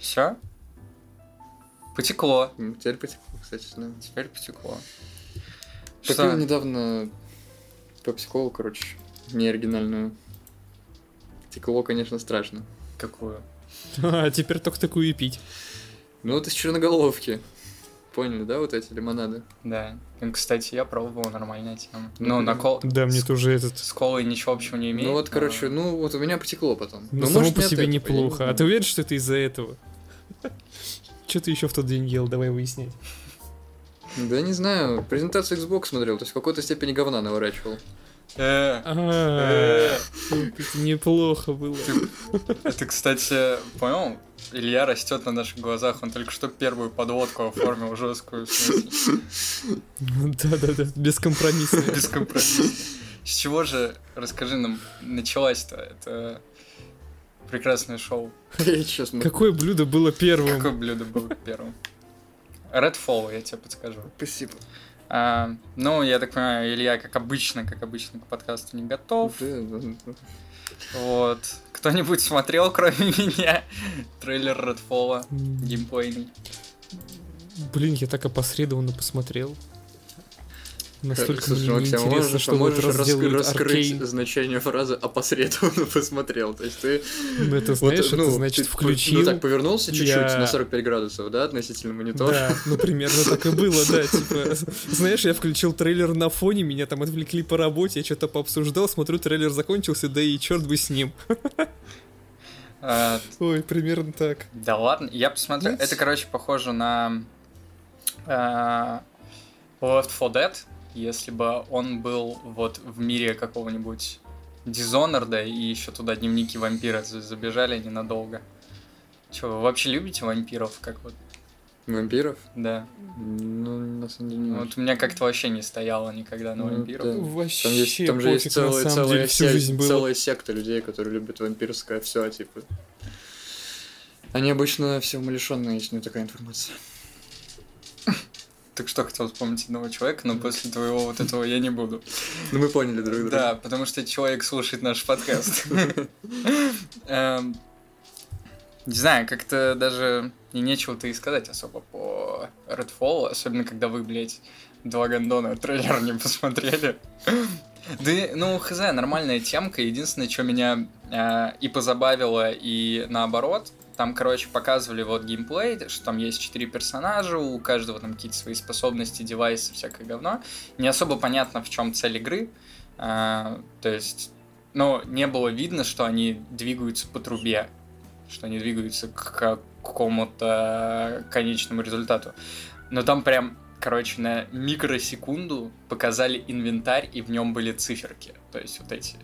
Все? Потекло. Теперь потекло, кстати, да. Теперь потекло. Что? недавно пепси-колу, короче, не оригинальную. Текло, конечно, страшно. Какую? А теперь только такую и пить. Ну, вот из черноголовки. Поняли, да, вот эти лимонады? Да. Ну, Кстати, я пробовал, нормальная тема. Ну, Ну, на кол... Да, мне тоже этот... С колой ничего общего не имеет. ну, вот, короче, ну, вот у меня потекло потом. Ну, само может, по себе неплохо. А ты уверен, что это из-за этого? Что ты еще в тот день ел? Давай выяснять. Да не знаю, презентацию Xbox смотрел, то есть в какой-то степени говна наворачивал. Э, А, это неплохо было. Ты, кстати, понял? Илья растет на наших глазах, он только что первую подводку оформил жесткую, Да-да-да, бескомпромиссно. бескомпромиссно. С чего же, расскажи нам, началась-то это прекрасное шоу? Я Какое блюдо было первым? Какое блюдо было первым? Redfall, я тебе подскажу. Спасибо. А, ну, я так понимаю, Илья, как обычно, как обычно, к подкасту не готов. Да. Вот. Кто-нибудь смотрел, кроме меня, трейлер Redfall геймплейный? Блин, я так опосредованно посмотрел. Настолько Слушай, мне Максим, неинтересно, можешь, что вот можешь рас- разделают раскрыть Аркейн. значение фразы опосредованно посмотрел. То есть ты Ну, это, вот, знаешь, ну, это значит ты включил. Ну так повернулся чуть-чуть я- на 45 градусов, да, относительно монитора. Да, ну примерно так и было, да, типа, знаешь, я включил трейлер на фоне, меня там отвлекли по работе, я что-то пообсуждал, смотрю, трейлер закончился, да и черт бы с ним. А, Ой, примерно так. Да ладно, я посмотрел. Нет. Это, короче, похоже на а, Left 4 Dead, если бы он был вот в мире какого-нибудь Dishonored, и еще туда дневники вампира за- забежали ненадолго. Че, вы вообще любите вампиров? Как вот, Вампиров? да. Ну, на самом деле не Вот у меня как-то вообще не стояло никогда на Ну, вампиров. да. Вообще Там, есть, там же есть целая, целая, деле, было. целая секта людей, которые любят вампирское все, типа. Они обычно все умалишенные, у них такая информация. Так что хотел вспомнить одного человека, но после твоего вот этого я не буду. Ну, мы поняли друг друга. Да, потому что человек слушает наш подкаст. Эм, Не знаю, как-то даже и нечего-то и сказать особо по Redfall, особенно когда вы, блядь, два гондона трейлер не посмотрели. Да, ну, хз, нормальная темка. Единственное, что меня э, и позабавило, и наоборот, там, короче, показывали вот геймплей, что там есть четыре персонажа, у каждого там какие-то свои способности, девайсы, всякое говно. Не особо понятно, в чем цель игры. А, то есть, ну, не было видно, что они двигаются по трубе, что они двигаются к какому-то конечному результату. Но там прям, короче, на микросекунду показали инвентарь, и в нем были циферки. То есть вот эти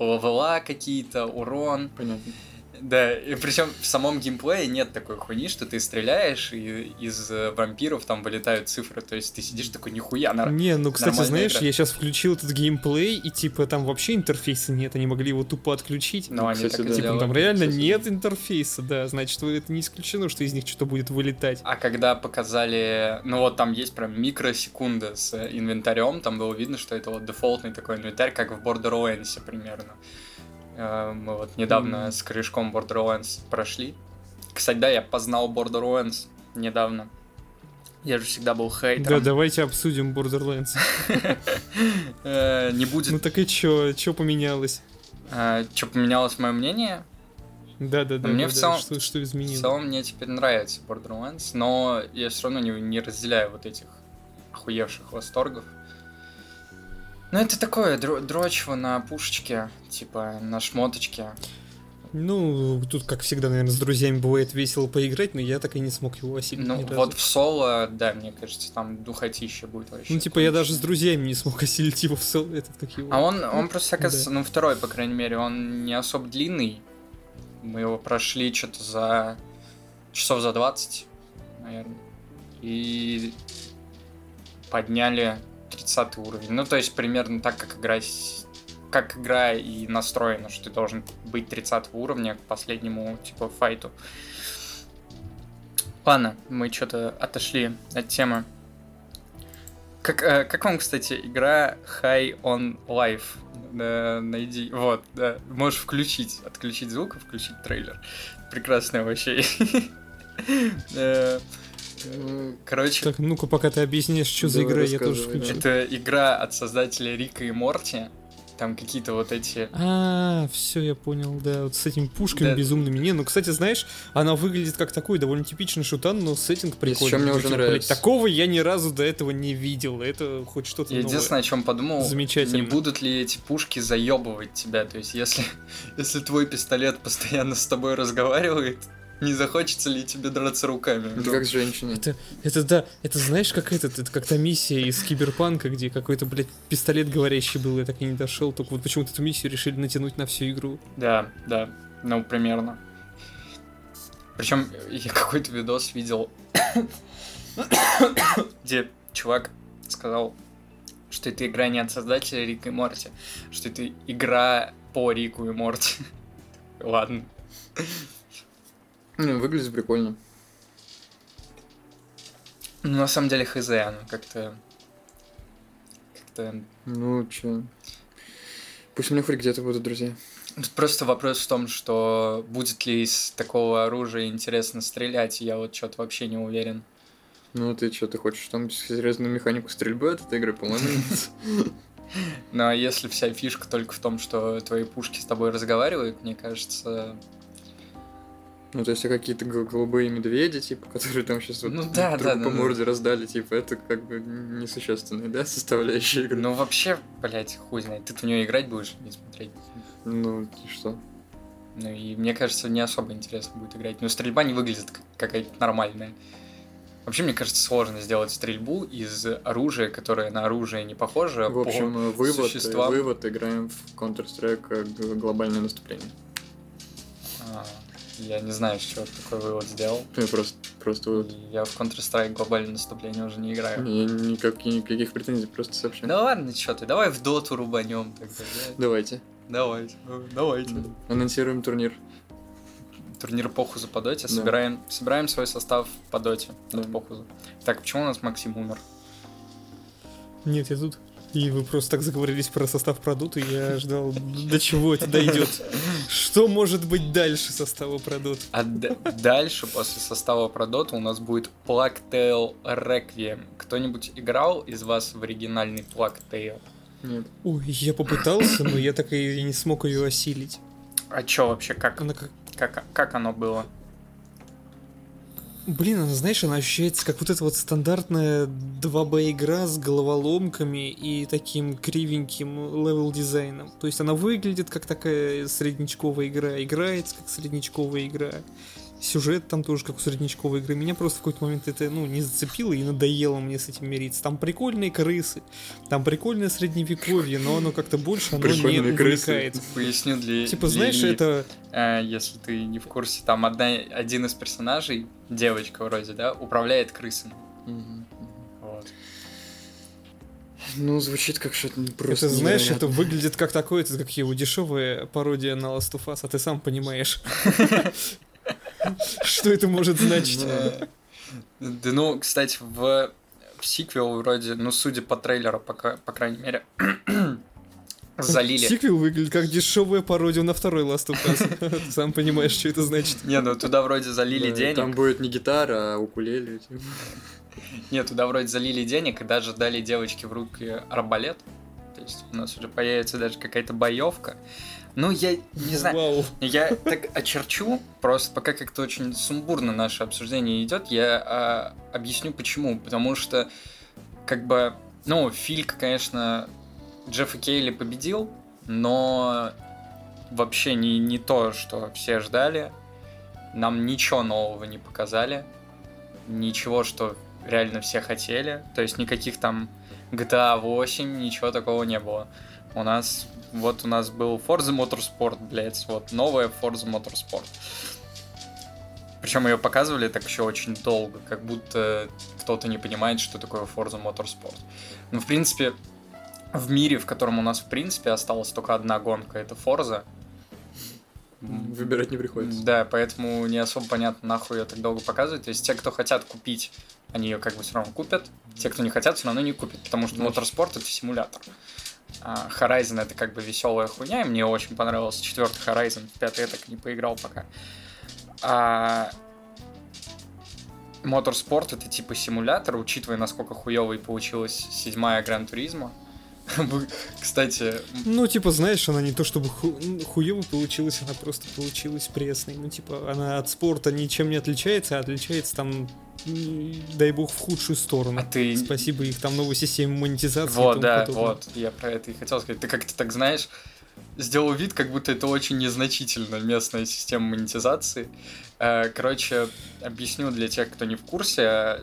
левела какие-то, урон. Понятно. Да, и причем в самом геймплее нет такой хуйни, что ты стреляешь, и из э, вампиров там вылетают цифры. То есть ты сидишь такой, нихуя, нар- Не, ну, кстати, знаешь, игра. я сейчас включил этот геймплей, и, типа, там вообще интерфейса нет, они могли его тупо отключить. Но они Кстати, так и да. Типа, делают. там реально кстати, нет интерфейса, да, значит, это не исключено, что из них что-то будет вылетать. А когда показали, ну вот там есть прям микросекунда с инвентарем, там было видно, что это вот дефолтный такой инвентарь, как в Borderlands примерно. Э, Мы вот недавно Мгм. с корешком Borderlands прошли. Кстати, да, я познал Borderlands недавно. Я же всегда был Да, хейтером. давайте обсудим Borderlands. Э, Не Ну будет... так и чё, чё поменялось? Что поменялось мое мнение? Да, да, да. мне да, в да, целом- Что, что В изменилось? целом мне теперь нравится Borderlands, но я все равно не, не разделяю вот этих охуевших восторгов. Ну это такое, дро- дрочево на пушечке, типа на шмоточке. Ну, тут, как всегда, наверное, с друзьями бывает весело поиграть, но я так и не смог его осилить Ну вот в соло, да, мне кажется, там духотища будет вообще. Ну, типа, я даже с друзьями не смог осилить его в сол... этот, как его... А он, он просто, Да. оказывается, ну второй, по крайней мере, он не особо длинный. Мы его прошли что-то за часов за 20, наверное. И подняли 30 уровень. Ну, то есть примерно так, как игра, как игра и настроена, что ты должен быть 30 уровня к последнему, типа, файту. Ладно, мы что-то отошли от темы. Как, э, как вам, кстати, игра High on Life? Да, найди. Вот, да. Можешь включить, отключить звук и включить трейлер. Прекрасная вообще Э, Короче, Так, ну-ка, пока ты объяснишь, что за игра, я тоже включу. это игра от создателя Рика и Морти. Там какие-то вот эти... А, все, я понял, да, вот с этими пушками Да. безумными. Не, ну, кстати, знаешь, она выглядит как такой довольно типичный шутан, но сеттинг прикольный. чё мне уже типа, нравится. блядь, такого я ни разу до этого не видел. Это хоть что-то Я новое. единственное, о чем подумал, Замечательно. не будут ли эти пушки заебывать тебя. То есть, если, если твой пистолет постоянно с тобой разговаривает, не захочется ли тебе драться руками? Это как с женщиной. Это, это да, это знаешь, как этот, это как та миссия из Киберпанка, где какой-то, блядь, пистолет говорящий был, я так и не дошел, только вот почему-то эту миссию решили натянуть на всю игру. Да, да, ну, примерно. Причем я какой-то видос видел, где чувак сказал, что это игра не от создателя Рика и Морти, что это игра по Рику и Морти. Ладно. Ну, выглядит прикольно. Ну, на самом деле, хз, оно как-то... Как-то... Ну, чё. Пусть у меня хоть где-то будут друзья. Просто вопрос в том, что будет ли из такого оружия интересно стрелять, я вот что-то вообще не уверен. Ну, ты что, ты хочешь там серьезную механику стрельбы от этой игры, по-моему, нет. Но если вся фишка только в том, что твои пушки с тобой разговаривают, мне кажется... Ну, то есть, а какие-то гол- голубые медведи, типа, которые там сейчас вот Ну да, друг да, по да, морде раздали, типа, это как бы несущественная, да, составляющая игры? Ну вообще, блядь, хуй знает. Ты в нее играть будешь, не смотреть. Ну, и что? Ну и мне кажется, не особо интересно будет играть. Но стрельба не выглядит как какая-то нормальная. Вообще, мне кажется, сложно сделать стрельбу из оружия, которое на оружие не похоже. В общем, э, вывод, существам. вывод, играем в Counter-Strike э, глобальное наступление. Я не знаю, с чего такой вывод сделал. Ну, просто, просто вывод. Я в Counter-Strike глобальное наступление уже не играю. Я никак, никаких претензий, просто сообщаю. Да ладно, что ты, давай в доту рубанем тогда. да? Давайте. Давайте, ну, давайте. Анонсируем турнир. Турнир Похуза по доте. Да. Собираем, собираем свой состав по доте Да. от Похуза. Так, почему у нас Максим умер? Нет, я тут. И вы просто так заговорились про состав продута, и я ждал, до чего это дойдет. Что может быть дальше состава продукта? А дальше, после состава про доту, у нас будет Plague Tale Requiem. Кто-нибудь играл из вас в оригинальный Plague Tale? Нет. Ой, я попытался, но я так и не смог ее осилить. А чё вообще, как, Она как... как, как оно было? Блин, она, знаешь, она ощущается как вот эта вот стандартная 2B игра с головоломками и таким кривеньким level design ом. То есть она выглядит как такая среднячковая игра, играется как среднячковая игра. Сюжет там тоже как у среднячковой игры. Меня просто в какой-то момент это, ну, не зацепило и надоело мне с этим мириться. Там прикольные крысы, там прикольное средневековье, но оно как-то больше, оно не Прикольные крысы. увлекает. Поясню для... Типа, знаешь, это... э, если ты не в курсе, там одна, один из персонажей, девочка вроде, да, управляет крысами. Вот. Ну, звучит как что-то просто это, знаешь, это выглядит как такое, это как его дешевая пародия на Last of Us, а ты сам понимаешь. Что это может значить? Да ну, кстати, в, сиквел вроде, ну, судя по трейлеру, пока, по крайней мере, залили. Сиквел выглядит как дешевая пародия на второй Last of Us. Ты сам понимаешь, что это значит. Не, ну туда вроде залили денег. Там будет не гитара, а укулеле. типа. Нет, туда вроде залили денег и даже дали девочке в руки арбалет. То есть у нас уже появится даже какая-то боевка. Ну, я не знаю. Вау. Я так очерчу, просто пока как-то очень сумбурно наше обсуждение идет, я а, объясню почему. Потому что, как бы, ну, Фильк, конечно, Джеффа Кейли победил, но вообще не, не то, что все ждали. Нам ничего нового не показали. Ничего, что реально все хотели. То есть никаких там GTA 8, ничего такого не было. У нас, вот у нас был Forza Motorsport, блядь, вот новая Forza Motorsport. Причем ее показывали так еще очень долго, как будто кто-то не понимает, что такое Forza Motorsport. Ну, в принципе, в мире, в котором у нас, в принципе, осталась только одна гонка, это Forza. Выбирать не приходится. Да, поэтому не особо понятно, нахуй ее так долго показывать. То есть те, кто хотят купить, они ее как бы все равно купят. Те, кто не хотят, все равно не купят, потому что моторспорт это симулятор. А Horizon это как бы веселая хуйня, и мне очень понравился четвертый Horizon, пятый я так и не поиграл пока. А Моторспорт это типа симулятор, учитывая, насколько хуевой получилась седьмая Гран Туризма. Кстати, Ну, типа, знаешь, она не то чтобы ху- хуево получилась, она просто получилась пресной. Ну, типа, она от спорта ничем не отличается, а отличается там, дай бог, в худшую сторону. а ты... Спасибо их там новой системе монетизации. Вот, да, подобное. вот, я про это и хотел сказать. Ты как-то так знаешь, сделал вид, как будто это очень незначительно местная система монетизации. Э, Короче, объясню для тех, кто не в курсе.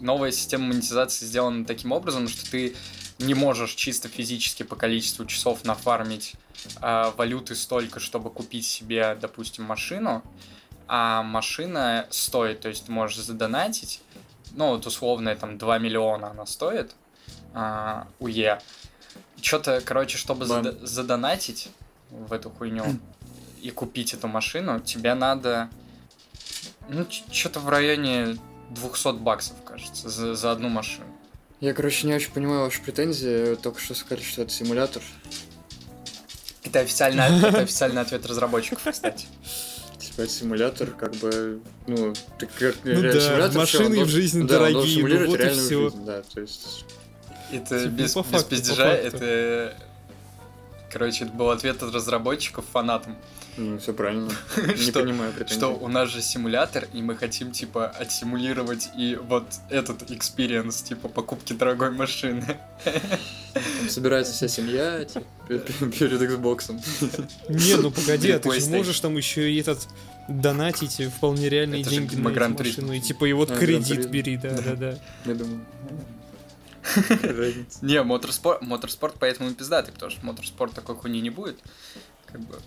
Новая система монетизации сделана таким образом, что ты не можешь чисто физически по количеству часов нафармить э, валюты столько, чтобы купить себе, допустим, машину, а машина стоит, то есть ты можешь задонатить, ну, вот условно, там, 2 миллиона она стоит, а, УЕ. Что-то, короче, чтобы зада- задонатить в эту хуйню и купить эту машину, тебе надо, ну, что-то в районе 200 баксов, кажется, за, за одну машину. Я, короче, не очень понимаю ваши претензии. Только что сказали, что это симулятор. Это официальный, это официальный ответ разработчиков, кстати. Типа это симулятор, как бы, ну, ты как Ну да, симулятор, машины он в жизни да, дорогие, ну вот и всё. жизнь, да, то есть... Это Типа, без, по без факту, по пиздежа, факту. это... Короче, это был ответ от разработчиков фанатам. Ну, все правильно. Не Что- понимаю претензий. Что у нас же симулятор, и мы хотим, типа, отсимулировать и вот этот experience, типа, покупки дорогой машины. Собирается вся семья, типа, пе- пе- перед Xbox. Не, ну погоди, а ты же можешь там еще и этот донатить вполне реальные деньги на машину. И типа и вот кредит бери, да, Да. да, да. Я думаю. Не, моторспорт, моторспорт поэтому и пиздатый, потому что моторспорт такой хуйни не будет. Как бы.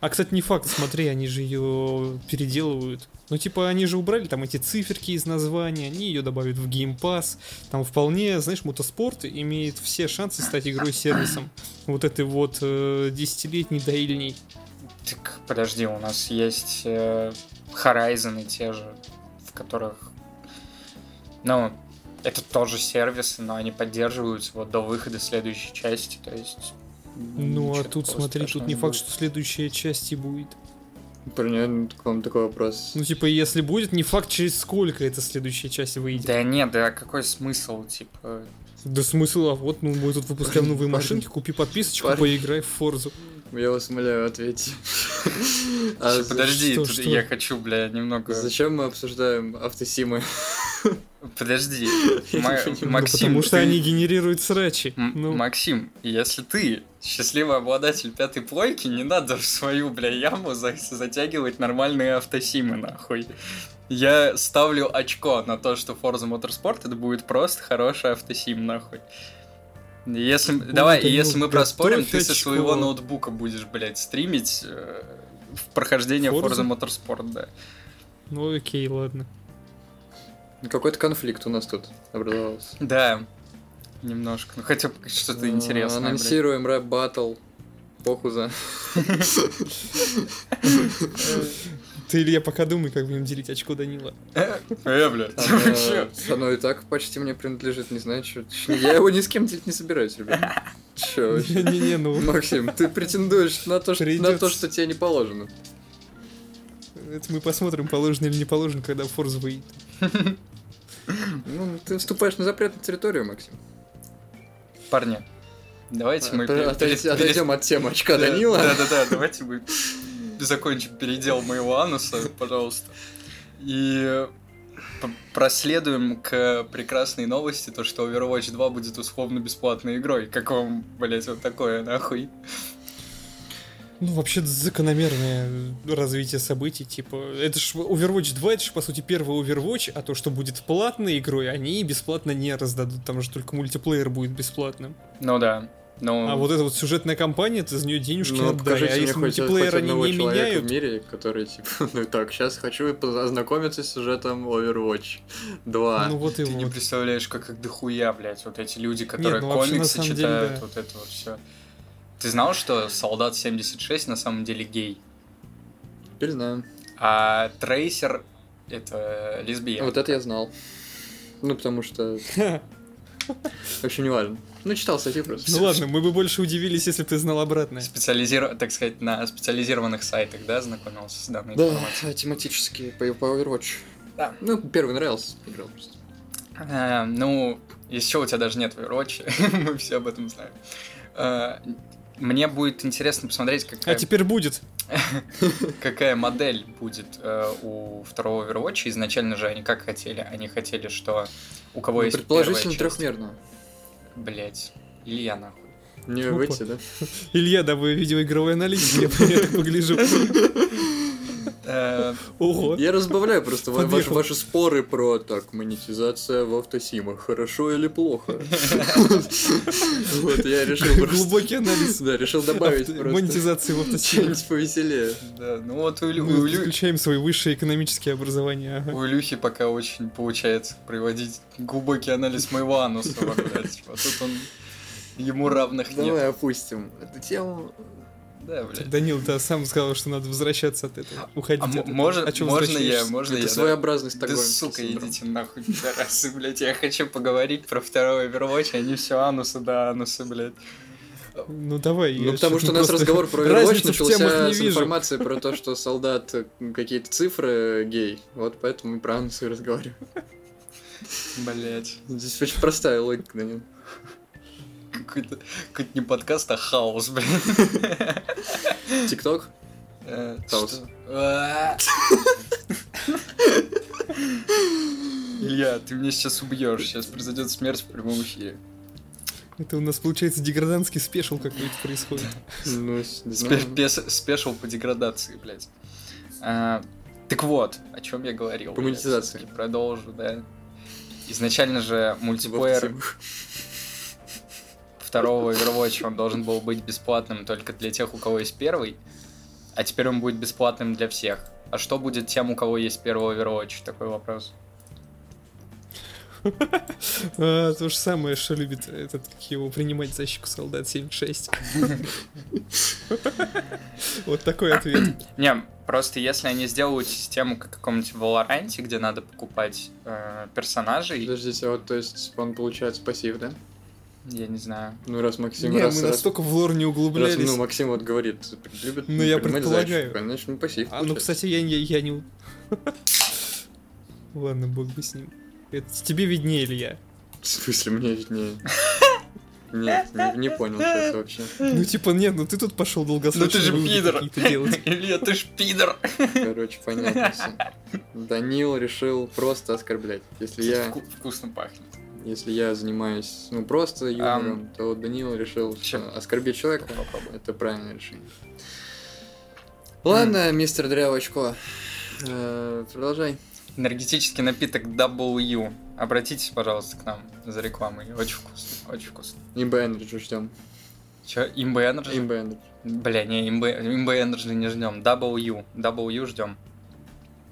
А, кстати, не факт, смотри, они же ее переделывают. Ну, типа, они же убрали там эти циферки из названия, они ее добавят в Game Pass. Там вполне, знаешь, мотоспорт имеет все шансы стать игрой-сервисом. Вот этой вот э, десятилетней доильней. Так, подожди, у нас есть э, Horizon те же, в которых, ну, это тоже сервисы, но они поддерживаются вот до выхода следующей части, то есть... Ну, а тут, смотри, тут не факт, будет. что следующая часть и будет. Про меня к вам такой вопрос. Ну, типа, если будет, не факт, через сколько эта следующая часть выйдет. Да нет, да какой смысл, типа... Да смысл, а вот, ну, мы тут выпускаем новые Парни. машинки, купи подписочку, Парни. поиграй в Форзу. Я вас умоляю, ответьте. Подожди, я хочу, бля, немного... Зачем мы обсуждаем автосимы? Подожди, Ма-. Ну, Максим, потому что ты- они генерируют срачи. М- Ну, Максим, если ты счастливый обладатель пятой плойки, не надо в свою, бля, яму за- затягивать нормальные автосимы, нахуй. Я ставлю очко на то, что Forza Motorsport это будет просто хороший автосим, нахуй. Если, давай, Данил, если мы проспорим, ты со своего ноутбука будешь, блядь, стримить э, в прохождение Forza? Forza Motorsport, да. ну окей, ладно. Какой-то конфликт у нас тут образовался. Да, немножко. Ну, хотя бы что-то интересное, блядь. Анонсируем рэп баттл. Похуза. Ты, Илья, пока думай, как будем делить очко Данила. Э, блядь, Оно, вообще. оно и так почти мне принадлежит, не знаю, что. Я его ни с кем делить не собираюсь, ребят. Че вообще? Не-не-не, ну, Максим, ты претендуешь на то, что, на Придётся. то, что тебе не положено. Это мы посмотрим, положено или не положено, когда Форз выйдет. Ну, ты вступаешь на запретную территорию, Максим. Парни, давайте мы... Отойдем- от темы очка Да, Данила. Да-да-да, давайте мы закончим передел моего ануса, пожалуйста. И проследуем к прекрасной новости, то, что Overwatch 2 будет условно бесплатной игрой. Как вам, блять, вот такое, нахуй? Ну, вообще закономерное развитие событий, типа, это ж Overwatch 2, это же, по сути, первый Overwatch, а то, что будет платной игрой, они бесплатно не раздадут, там же только мультиплеер будет бесплатным. Ну да. Ну, А вот эта вот сюжетная кампания, ты за нее денежки Ну, отдай, покажите а если хоть, мультиплеер хоть они не меняют, в мире, который, типа, ну так, сейчас хочу ознакомиться с сюжетом Overwatch 2. ну вот и ты не вот. представляешь, как их дохуя, блядь, вот эти люди, которые ну вообще, на комиксы деле, читают, да. вот это вот все. Ты знал, что Солдат 76 на самом деле гей? Теперь знаю. А Трейсер это лесбиянка. Вот это я знал. Ну, потому что вообще не важно. Ну, читал статью просто. Ну ладно, мы бы больше удивились, если бы ты знал обратное. Специализиров... так сказать, на специализированных сайтах, да, знакомился с данной Да, информацией? тематические по, по Overwatch. Да. Ну, первый нравился, играл просто. Э, ну, еще у тебя даже нет Overwatch, мы все об этом знаем. Э, мне будет интересно посмотреть, какая, А теперь будет. какая модель будет э, у второго Overwatch. Изначально же они как хотели? Они хотели, что у кого Ну, есть предположительно трехмерно. Блять, Илья нахуй. Не выйти, да? Илья, да вы видеоигровой аналитик, я погляжу. Э, Ого. Я разбавляю просто ва- ваши, споры про так, монетизация в автосимах, хорошо или плохо. Вот, я решил просто... Глубокий анализ Да, решил добавить просто монетизации в автосфере. что-нибудь повеселее. Да, ну вот у, Илю- у Мы Илю- включаем свои высшие экономические образования. у Илюхи пока очень получается проводить глубокий анализ моего ануса. Вот тут он... Ему равных нет. Давай опустим эту тему. Да, блядь. Данил, да, сам сказал, что надо возвращаться от этого. Уходить А от этого. может, А можно я, можно я? Это да? своеобразный Да, стокгольмский сука, синдром. идите нахуй, пидорасы, блядь. Я хочу поговорить про второй Overwatch, а не все анусы да анусы, блядь. Ну давай. Ну, я потому что у нас просто разговор про Overwatch начался с вижу. информацией про то, что солдат какие-то цифры гей. Вот поэтому мы про анусы разговариваем. Блять. Здесь очень простая логика, Данил. Какой-то какой не подкаст, а хаос, блядь. Тикток? Э, Хаос. А. Илья, ты меня сейчас убьешь. Сейчас произойдет смерть в прямом эфире. Это у нас, получается, деградантский спешл какой-то происходит. Ну, Спешл по деградации, блядь. А, Так вот, о чем я говорил. По монетизации. Продолжу, да. Изначально же В мультиплеер автосимах. Второго Overwatch, он должен был быть бесплатным только для тех, у кого есть первый, а теперь он будет бесплатным для всех. А что будет тем, у кого есть первый Overwatch? Такой вопрос. А, то же самое, что любит этот, как его принимать защику солдат 76. Вот такой ответ. Не, просто если они сделают систему как каком-нибудь Valorant, где надо покупать э, персонажей, Подождите, а вот то есть он получает пассив, да? Я не знаю. Ну, раз Максим Не, раз, мы раз- настолько в лор не раз, углублялись. ну, Максим вот говорит, любит Ну, я предполагаю. зайчика, значит, ну, пассив. А, ну, кстати, я, я, я не... Ладно, бог бы с ним. Это тебе виднее, Илья. В смысле, мне виднее. Нет, не, не понял сейчас вообще. Ну, типа, нет, ну ты тут пошел Ну долгосрочно ты же пидор! Илья, ты ж пидор! Короче, понятно все. Данил решил просто оскорблять. Если я, Вку- Вкусно пахнет. Если я занимаюсь, ну, просто юмором, то вот Данил решил что Чем? оскорбить человека. Попробуй. Это правильное решение. Ладно, мистер Дрявочко, э, продолжай. Энергетический напиток W. Обратитесь, пожалуйста, к нам за рекламой. Очень вкусно, очень вкусно. Имба Energy ждем. Че, имбы Energy? Имба Energy. Бля, не, имбы Energy не ждем. W. W ждем.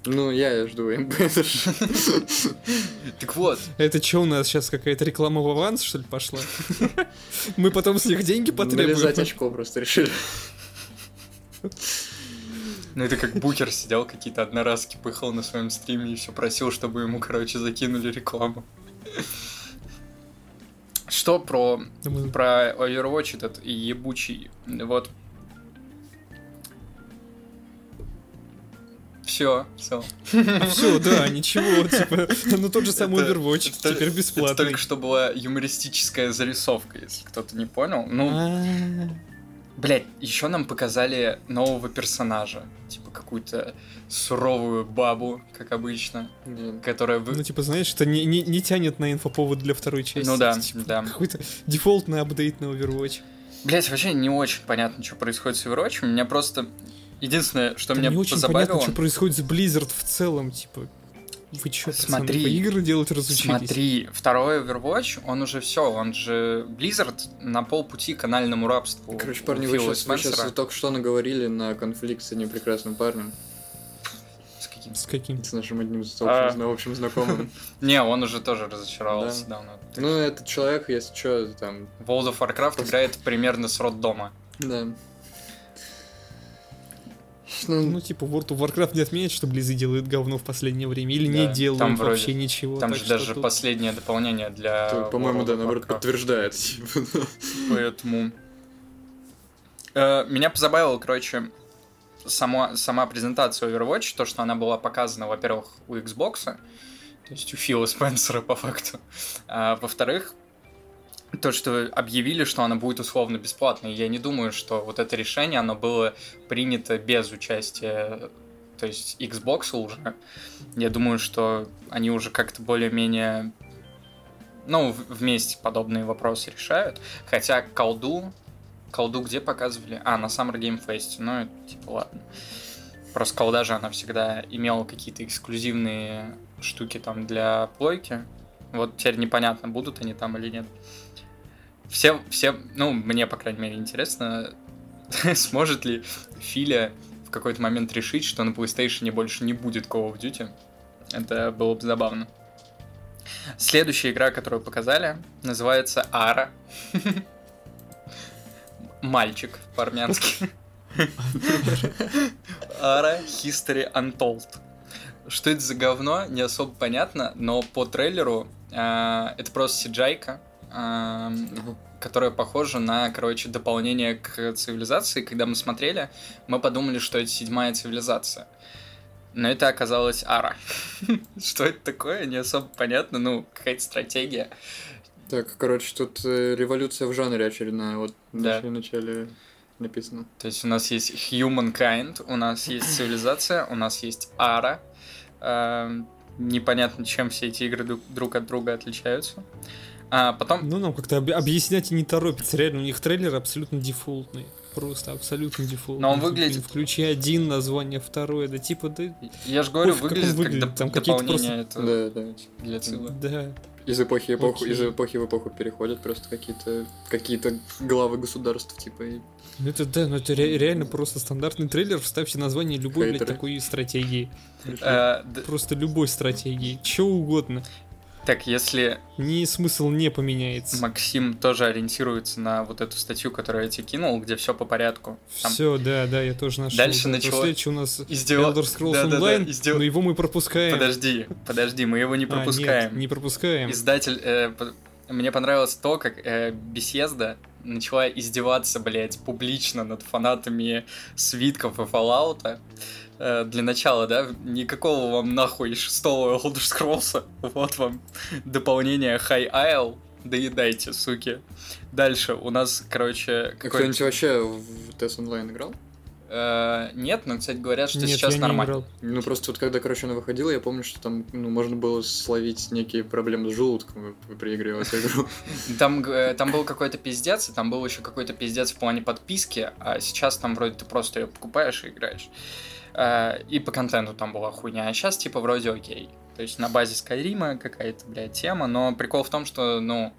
Ну, я жду Energy. Так вот, Это что у нас сейчас какая-то реклама в аванс, что ли, пошла? Мы потом с них деньги Нализать потребуем. очко просто решили. ну это как Букер сидел, какие-то одноразки пыхал на своем стриме и все просил, чтобы ему, короче, закинули рекламу. Что про, про Overwatch этот ебучий? Вот. Все, все. Все, да, ничего, типа, ну тот же самый Overwatch, теперь Это бесплатный. только что была юмористическая зарисовка, если кто-то не понял. Ну, А, блядь, еще нам показали нового персонажа. Типа какую-то суровую бабу, как обычно, которая... вы- Ну, типа, знаешь, это не, не, не тянет на инфоповод для второй части. Ну да, Типа, да. Какой-то дефолтный апдейт на Overwatch. Блять, вообще не очень понятно, что происходит с Overwatch. Меня просто... Единственное, что Там меня не очень позабавило... понятно, что происходит с Blizzard в целом, типа. Вы чё, пацаны, Смотри. по игры делать разучились? Смотри, второй Overwatch, он уже все, он же Blizzard на полпути к анальному рабству. Короче, парни, вы сейчас, вы щас Спенсера. только что наговорили на конфликт с одним прекрасным парнем, С каким? С каким? с нашим одним с А. общим, зна- общим знакомым. Не, он уже тоже разочаровался Да. давно. Ну, этот человек, если что, там, World of Warcraft играет примерно с роддома. да. Ну, Ну, типа, World of Warcraft не отменяет, что Близы делают говно в последнее время, или не Да, делают там вроде- вообще ничего. Там же даже тут- последнее дополнение для по-моему, да, наоборот, подтверждает. типа, Поэтому... Э, Меня позабавило, короче, сама, сама презентация Overwatch, то, что она была показана, во-первых, у Xbox, то есть у Фила Спенсера по факту, а во-вторых, то, что объявили, что она будет условно бесплатной. Я не думаю, что вот это решение, оно было принято без участия, то есть Xbox уже. Я думаю, что они уже как-то более-менее, ну, вместе подобные вопросы решают. Хотя колду, колду где показывали? А, на Summer Game Fest. Ну, типа, ладно. Просто колда же она всегда имела какие-то эксклюзивные штуки там для плойки. Вот теперь непонятно, будут они там или нет. Все, все, ну, мне, по крайней мере, интересно, сможет ли Филя в какой-то момент решить, что на PlayStation больше не будет Call of Duty. Это было бы забавно. Следующая игра, которую показали, называется Ара. Мальчик по-армянски. Ара History Untold. Что это за говно, не особо понятно, но по трейлеру э, это просто сиджайка, которая похожа на, короче, дополнение к цивилизации. Когда мы смотрели, мы подумали, что это седьмая цивилизация. Но это оказалось Ара. Что это такое, не особо понятно, ну, какая-то стратегия. Так, короче, тут э, революция в жанре очередная, вот да. в начале написано. То есть у нас есть Humankind, у нас есть цивилизация, у нас есть Ара. Непонятно, чем все эти игры друг от друга отличаются. А потом... Ну, нам как-то об- объяснять и не торопиться. Реально, у них трейлер абсолютно дефолтный. Просто абсолютно дефолтный. Но он выглядит... Включи один, название второе, да типа, да... Я же говорю, выглядит как, выглядит, как там дополнение просто... это да, да. для Цила. Да. Из эпохи, эпоху, из эпохи в эпоху переходят просто какие-то какие-то главы государств, типа. И... Ну это да, но это ре- реально просто стандартный трейлер. Вставьте название любой, Хейтеры. блядь, такой стратегии. Э, просто любой стратегии. Че угодно. Так, если... Ни смысл не поменяется. Максим тоже ориентируется на вот эту статью, которую я тебе кинул, где все по порядку. Там... Все, да, да, я тоже нашел. Дальше да, начало... Следующий у нас Издев... Elder Scrolls да, Online, да, да, издев... но его мы пропускаем. Подожди, подожди, мы его не пропускаем. А, нет, не пропускаем. Издатель... Э, мне понравилось то, как э, Беседа начала издеваться, блядь, публично над фанатами свитков и Fallout. Э, для начала, да, никакого вам нахуй шестого Elder Scrolls. Вот вам дополнение High Isle. Доедайте, суки. Дальше у нас, короче... Какой... Кто-нибудь вообще в TES Online играл? Э, нет, но, кстати, говорят, что нет, сейчас я нормально. Не играл. Ну, просто вот когда, короче, она выходила, я помню, что там ну, можно было словить некие проблемы с желудком при игре в эту игру. Там, э, там был какой-то пиздец, и там был еще какой-то пиздец в плане подписки, а сейчас там вроде ты просто ее покупаешь и играешь. Э, и по контенту там была хуйня, а сейчас типа вроде окей. То есть на базе Скайрима какая-то, блядь, тема, но прикол в том, что, ну,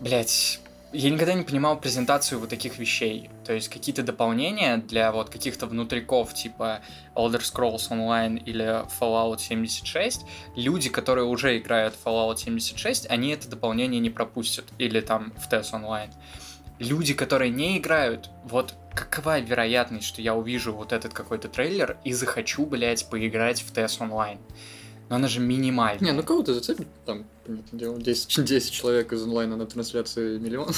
блядь, я никогда не понимал презентацию вот таких вещей. То есть какие-то дополнения для вот каких-то внутриков типа Elder Scrolls Online или Fallout 76, люди, которые уже играют в Fallout 76, они это дополнение не пропустят. Или там в TES Online люди, которые не играют, вот какова вероятность, что я увижу вот этот какой-то трейлер и захочу, блядь, поиграть в TES онлайн? Но она же минимальная. Не, ну кого-то зацепит, там, понятное дело, 10, 10 человек из онлайна на трансляции миллион.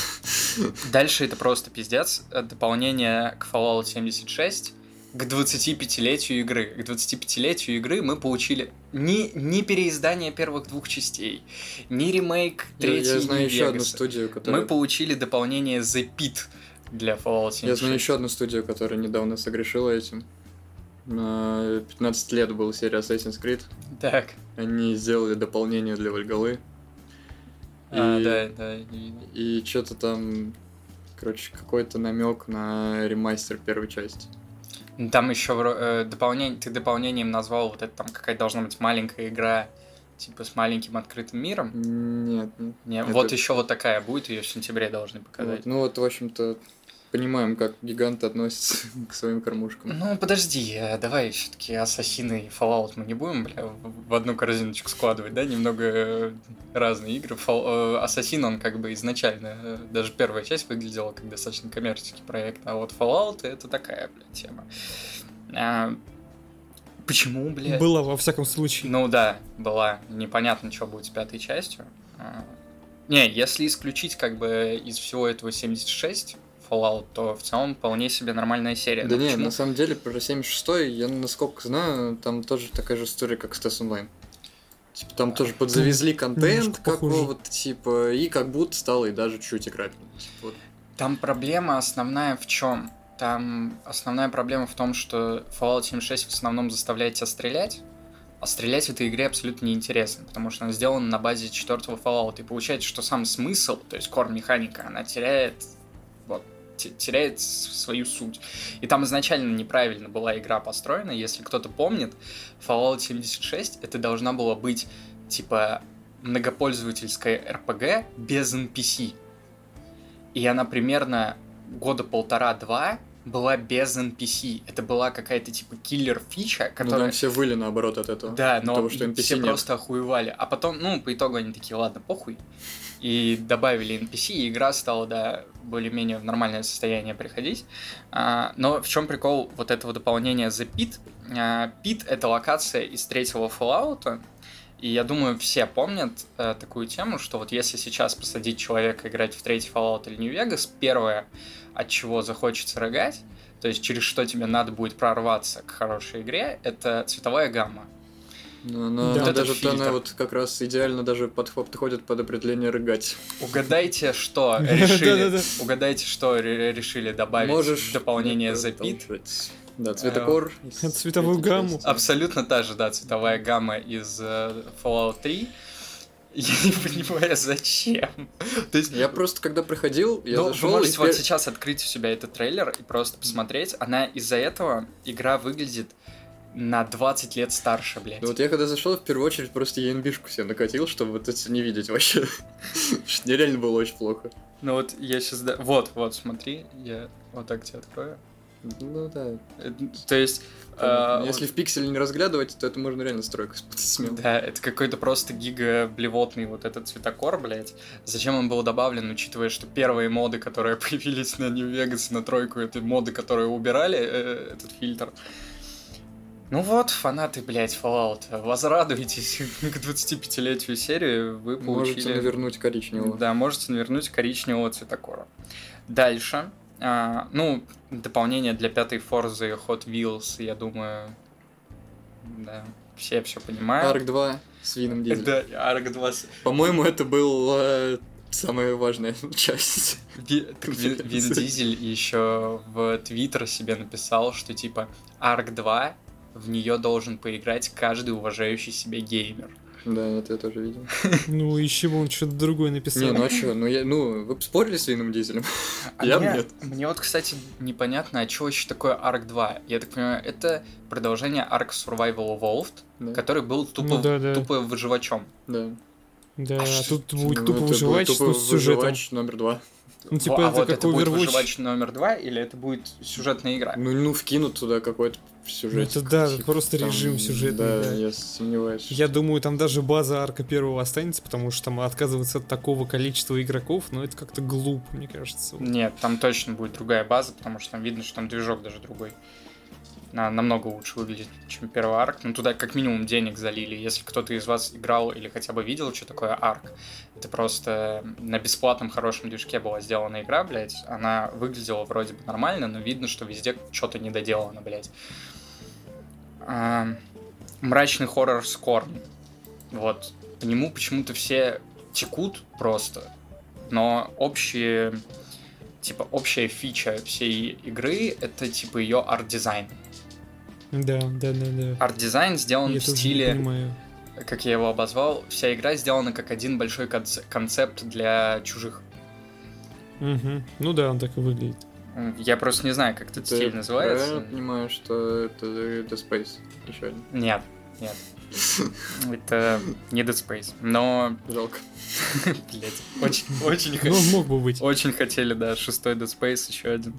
Дальше это просто пиздец. Дополнение к Fallout 76 к 25-летию игры. К 25-летию игры мы получили ни, ни переиздание первых двух частей, ни ремейк третьей Я, я знаю еще одну студию, которая... Мы получили дополнение The Pit для Fallout 76. Я знаю еще одну студию, которая недавно согрешила этим. На 15 лет была серия Assassin's Creed. Так. Они сделали дополнение для Вальгалы. А, и, да, да. И, и что-то там, короче, какой-то намек на ремастер первой части. Там еще э, дополнение, ты дополнением назвал вот это там какая-то должна быть маленькая игра, типа с маленьким открытым миром. Нет, нет. нет это... Вот еще вот такая будет, ее в сентябре должны показать. Вот, ну вот, в общем-то, понимаем, как гиганты относятся к своим кормушкам. Ну, подожди, э, давай все-таки Ассасины и Fallout мы не будем, бля, в одну корзиночку складывать, да? Немного э, разные игры. Fall... Ассасин, он как бы изначально, э, даже первая часть выглядела как достаточно коммерческий проект, а вот Fallout это такая, бля, тема. А... Почему, бля? Была, во всяком случае. Ну да, была. Непонятно, что будет с пятой частью. А... Не, если исключить как бы из всего этого 76, Fallout, то в целом вполне себе нормальная серия. Да Но не, почему- на самом деле про 76 я насколько знаю, там тоже такая же история, как с Test Online. Типа там тоже подзавезли контент какого-то, типа, и как будто стало и даже чуть играть. Типа, вот. Там проблема основная в чем? Там основная проблема в том, что Fallout 76 в основном заставляет тебя стрелять, а стрелять в этой игре абсолютно неинтересно, потому что она сделана на базе четвертого Fallout. И получается, что сам смысл, то есть core механика, она теряет теряет свою суть. И там изначально неправильно была игра построена. Если кто-то помнит, Fallout 76 это должна была быть типа многопользовательская RPG без NPC. И она примерно года полтора-два была без NPC. Это была какая-то типа киллер-фича, Ну, которая... там все выли наоборот от этого. Да, но того, что NPC все нет. просто охуевали. А потом, ну, по итогу они такие, ладно, похуй. И добавили NPC, и игра стала, да, более-менее в нормальное состояние приходить. А, но в чем прикол вот этого дополнения The Pit? А, Pit — это локация из третьего Fallout, и я думаю, все помнят э, такую тему, что вот если сейчас посадить человека играть в третий Fallout или New Vegas, первое, от чего захочется рыгать, то есть через что тебе надо будет прорваться к хорошей игре, это цветовая гамма. Но она, Да. она Вот даже фильтр. она вот как раз идеально даже подход- подходит под определение рыгать. Угадайте, что решили, угадайте, что ре- решили добавить в дополнение Pit. продолжать. Да, цветокор. из Цветовую гамму. Абсолютно та же, да, цветовая гамма из э, Fallout 3. Я не понимаю, зачем. То есть, Я просто когда проходил, я ну, вы зашел можете вот сейчас открыть у себя этот трейлер и просто посмотреть. Она из-за этого, игра выглядит на 20 лет старше, блядь. вот я когда зашел, в первую очередь просто ЕНБшку себе накатил, чтобы вот это не видеть вообще. Что Нереально было очень плохо. Ну вот я сейчас... Вот, вот, смотри, я вот так тебе открою. Ну да. Э, То есть... э, Если в пикселе не разглядывать, то это можно реально стройку спутать смело. Да, это какой-то просто гига-блевотный вот этот цветокор, блядь. Зачем он был добавлен, учитывая, что первые моды, которые появились на New Vegas, на тройку, это моды, которые убирали э, этот фильтр. Ну вот, фанаты, блядь, Fallout, возрадуйтесь к 25-летию серии, вы получили... Можете навернуть коричневого. Да, можете навернуть коричневого цветокора. Дальше. А, ну, дополнение для пятой Форзы Hot Wheels, я думаю, да, все все понимают. Арк 2 с Вином Дизелем. Да, Арк 2. с- По-моему, это была самая важная часть. Ви- так Вин, Вин Дизель еще в Твиттер себе написал, что типа Арк 2 в нее должен поиграть каждый уважающий себя геймер. Да, это я тоже видел. Ну, еще бы он что-то другое написал. Не, ну а чё, ну, я, ну вы бы спорили с Вином Дизелем? А Я мне, нет. мне вот, кстати, непонятно, а что вообще такое Арк 2? Я так понимаю, это продолжение Ark Survival Evolved, Да. который был тупо, Ну да, да. тупо выживачом. Да. Да, А что- тут будет Ну, тупо но тупо с сюжетом. выживач номер два. Ну, типа, а это вот как это будет Overwatch. выживач номер 2 или это будет сюжетная игра? Ну, ну, вкинут туда какой-то сюжет. Ну, это да, просто режим сюжетный, Да, да. я сомневаюсь. Я думаю, там даже база арка первого останется, потому что там отказываться от такого количества игроков, ну это как-то глупо, мне кажется. Нет, там точно будет другая база, потому что там видно, что там движок даже другой. На- намного лучше выглядит, чем первый арк. Ну, туда как минимум денег залили. Если кто-то из вас играл или хотя бы видел, что такое арк, это просто на бесплатном хорошем движке была сделана игра, блядь. Она выглядела вроде бы нормально, но видно, что везде что-то недоделано, блядь. А, мрачный хоррор Scorn. Вот. По нему почему-то все текут просто. Но общие типа общая фича всей игры это типа ее арт-дизайн. Да, да, да, да. Арт-дизайн сделан Я в стиле, как я его обозвал, вся игра сделана как один большой конце- концепт для чужих. Мгм. Ну да, он так и выглядит. Я просто не знаю, как этот Ты стиль называется. правильно понимаю, что это Dead Space еще один. Нет, нет. Это не Dead Space. Но, Жалко. блядь, очень, очень, Ну, мог бы быть. очень хотели, да, шестой Dead Space, еще один.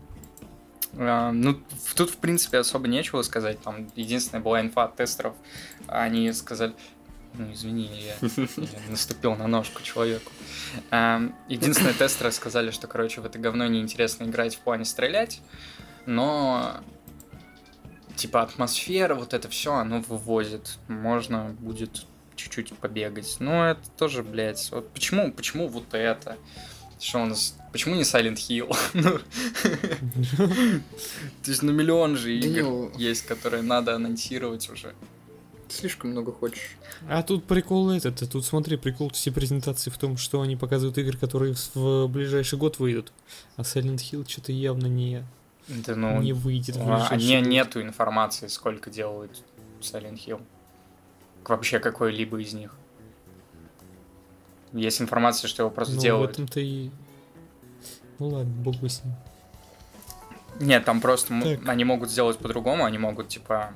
А, ну, тут, в принципе, особо нечего сказать. Там единственная была инфа от тестеров. Они сказали... Ну, извини, я, я наступил на ножку человеку. А, единственные тестеры сказали, что, короче, в это говно неинтересно играть в плане стрелять, но типа атмосфера, вот это все, оно вывозит. Можно будет чуть-чуть побегать. Но это тоже, блядь, вот почему, почему вот это? Что у нас... Почему не Silent Hill? Ну, То есть, ну, миллион же игр не, есть, которые надо анонсировать уже. Слишком много хочешь. А тут прикол этот, а тут смотри, прикол всей презентации в том, что они показывают игры, которые в, ближайший год выйдут. А Silent Hill что-то явно не, Да ну, не выйдет в а, ближайший не, год. нету информации, сколько делают Silent Hill. Вообще какой-либо из них. Есть информация, что его просто Ну, в делают. этом-то и... Ну ладно, бог бы с ним. Нет, там просто Так. они могут сделать по-другому, они могут, типа,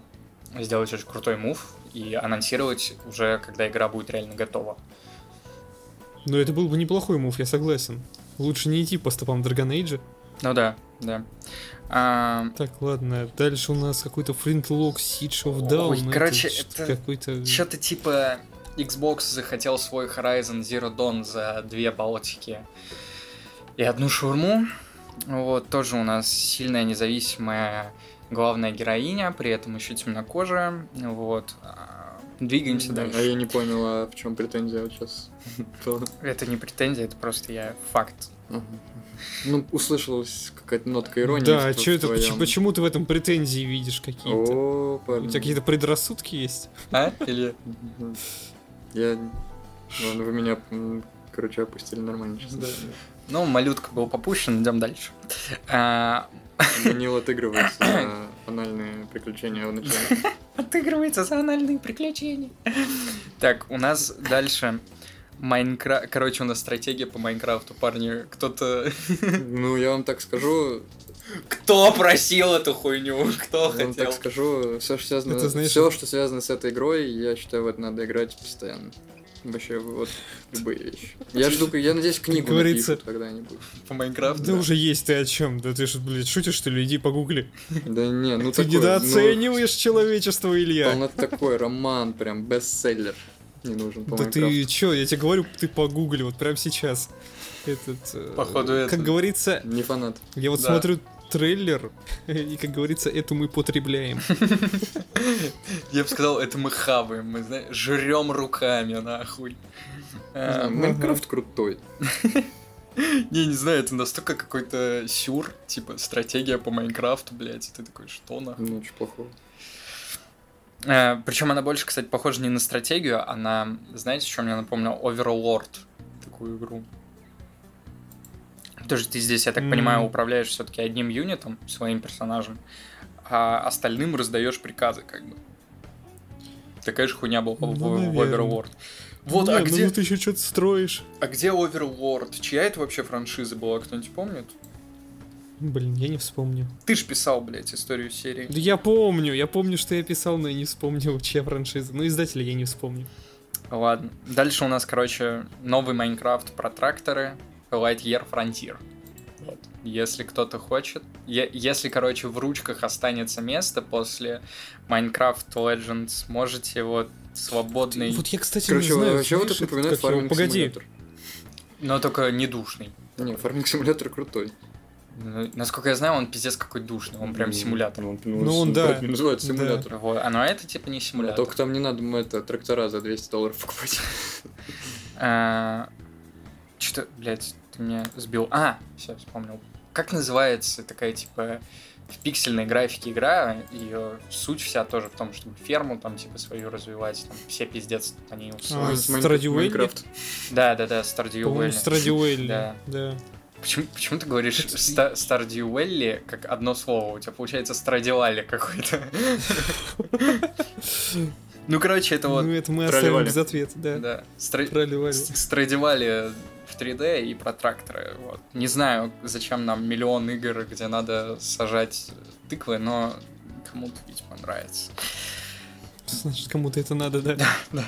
сделать очень крутой мув и анонсировать уже, когда игра будет реально готова. Но это был бы неплохой мув, я согласен. Лучше не идти по стопам Dragon Age. Ну да, да. А, Так, ладно, дальше у нас какой-то Flintlock Siege of Dawn. Ой, ну, короче, что-то это какой-то... Что-то типа Xbox захотел свой Horizon Zero Dawn за две Балтики и одну шурму. Вот, тоже у нас сильная независимая главная героиня, при этом еще темнокожая. Вот. А, Двигаемся Да, дальше. А я не понял, а в чем претензия вот сейчас? Это не претензия, это просто я факт. Ну, услышалась какая-то нотка иронии. Да, в это, твоем. почему ты в этом претензии видишь какие-то? У тебя какие-то предрассудки есть? А? Или... Я... Ладно, вы меня, короче, опустили нормально сейчас. Ну, малютка был попущен, идем дальше. А, Данил отыгрывается на анальные приключения в начале. Отыгрывается за анальные приключения. Так, у нас дальше Майнкрафт... Короче, у нас стратегия по Майнкрафту, парни. Кто-то... Ну, я вам так скажу, Кто просил эту хуйню? Кто я вам хотел? так скажу, все, что связано, Это, знаешь, все, что связано с этой игрой, я считаю, в это надо играть постоянно. Вообще, вот, любые вещи. Я жду, я надеюсь, книгу говорится- напишут когда-нибудь. По Майнкрафту? Да уже есть ты о чем? Да ты что, блядь, шутишь, что ли? Иди погугли. Да не, ну Ты такой, недооцениваешь человечество, ну, Илья. полно такой роман, прям бестселлер. Не нужен по Да ты чё, я тебе говорю, ты погугли, вот прямо сейчас. Этот, э, Походу, Как это- говорится, Не фанат. я вот Да. смотрю трейлер, и, как говорится, это мы потребляем. Я бы сказал, это мы хаваем, мы, знаешь, жрем руками, нахуй. А, знаю, Майнкрафт крутой. Не, не знаю, это настолько какой-то сюр, типа стратегия по Майнкрафту, блядь, и ты такой, что нахуй? Ну, ничего плохого. Причем она больше, кстати, похожа не на стратегию, а на, знаете, что мне напомнил? Overlord, такую игру. Тоже ты здесь, я так М. понимаю, управляешь все-таки одним юнитом, своим персонажем, а остальным раздаешь приказы, как бы. Такая же хуйня была в- Ну, в наверно. Overlord. Вот, Не, а ну, где, ну ты еще что-то строишь. а где Overlord? Чья это вообще франшиза была, кто-нибудь помнит? Блин, я не вспомню. Ты ж писал, блядь, историю серии. Да я помню, я помню, что я писал, но я не вспомнил, чья франшиза. Ну, издателя я не вспомню. Ладно. Дальше у нас, короче, новый Майнкрафт про тракторы. Lightyear Frontier. Вот. Если кто-то хочет. Е- если, короче, в ручках останется место после Minecraft Legends, можете вот свободный, Вот я, кстати, Короче, не знаю, вообще вот это напоминает фарминг Погоди, симулятор. но только не душный. Не, фарминг симулятор крутой. Ну, Насколько я знаю, он пиздец какой душный, он прям симулятор. Ну, он, да. Называется Да. симулятор. Вот. А ну это типа не симулятор. Только там не надо м, это, трактора за 200 долларов покупать. Что-то, блядь, ты меня сбил. А, все, вспомнил. Как называется такая, типа, в пиксельной графике игра, ее суть вся тоже в том, чтобы ферму там, типа, свою развивать, там, все пиздец по ней А, устроены. С Майн- Stardew Valley? Майнкрафт. Да, да, да, Stardew по-моему, Valley. Stardew Valley. Да. Да. Почему, почему ты говоришь ста- Stardew Valley как одно слово? У тебя получается Страдивали какой-то. Ну, короче, это вот, Ну, это мы оставим без ответа, да. да, Страдивали в 3D и про тракторы. Вот. Не знаю, зачем нам миллион игр, где надо сажать тыквы, но кому-то, видимо, нравится. Значит, кому-то это надо, да.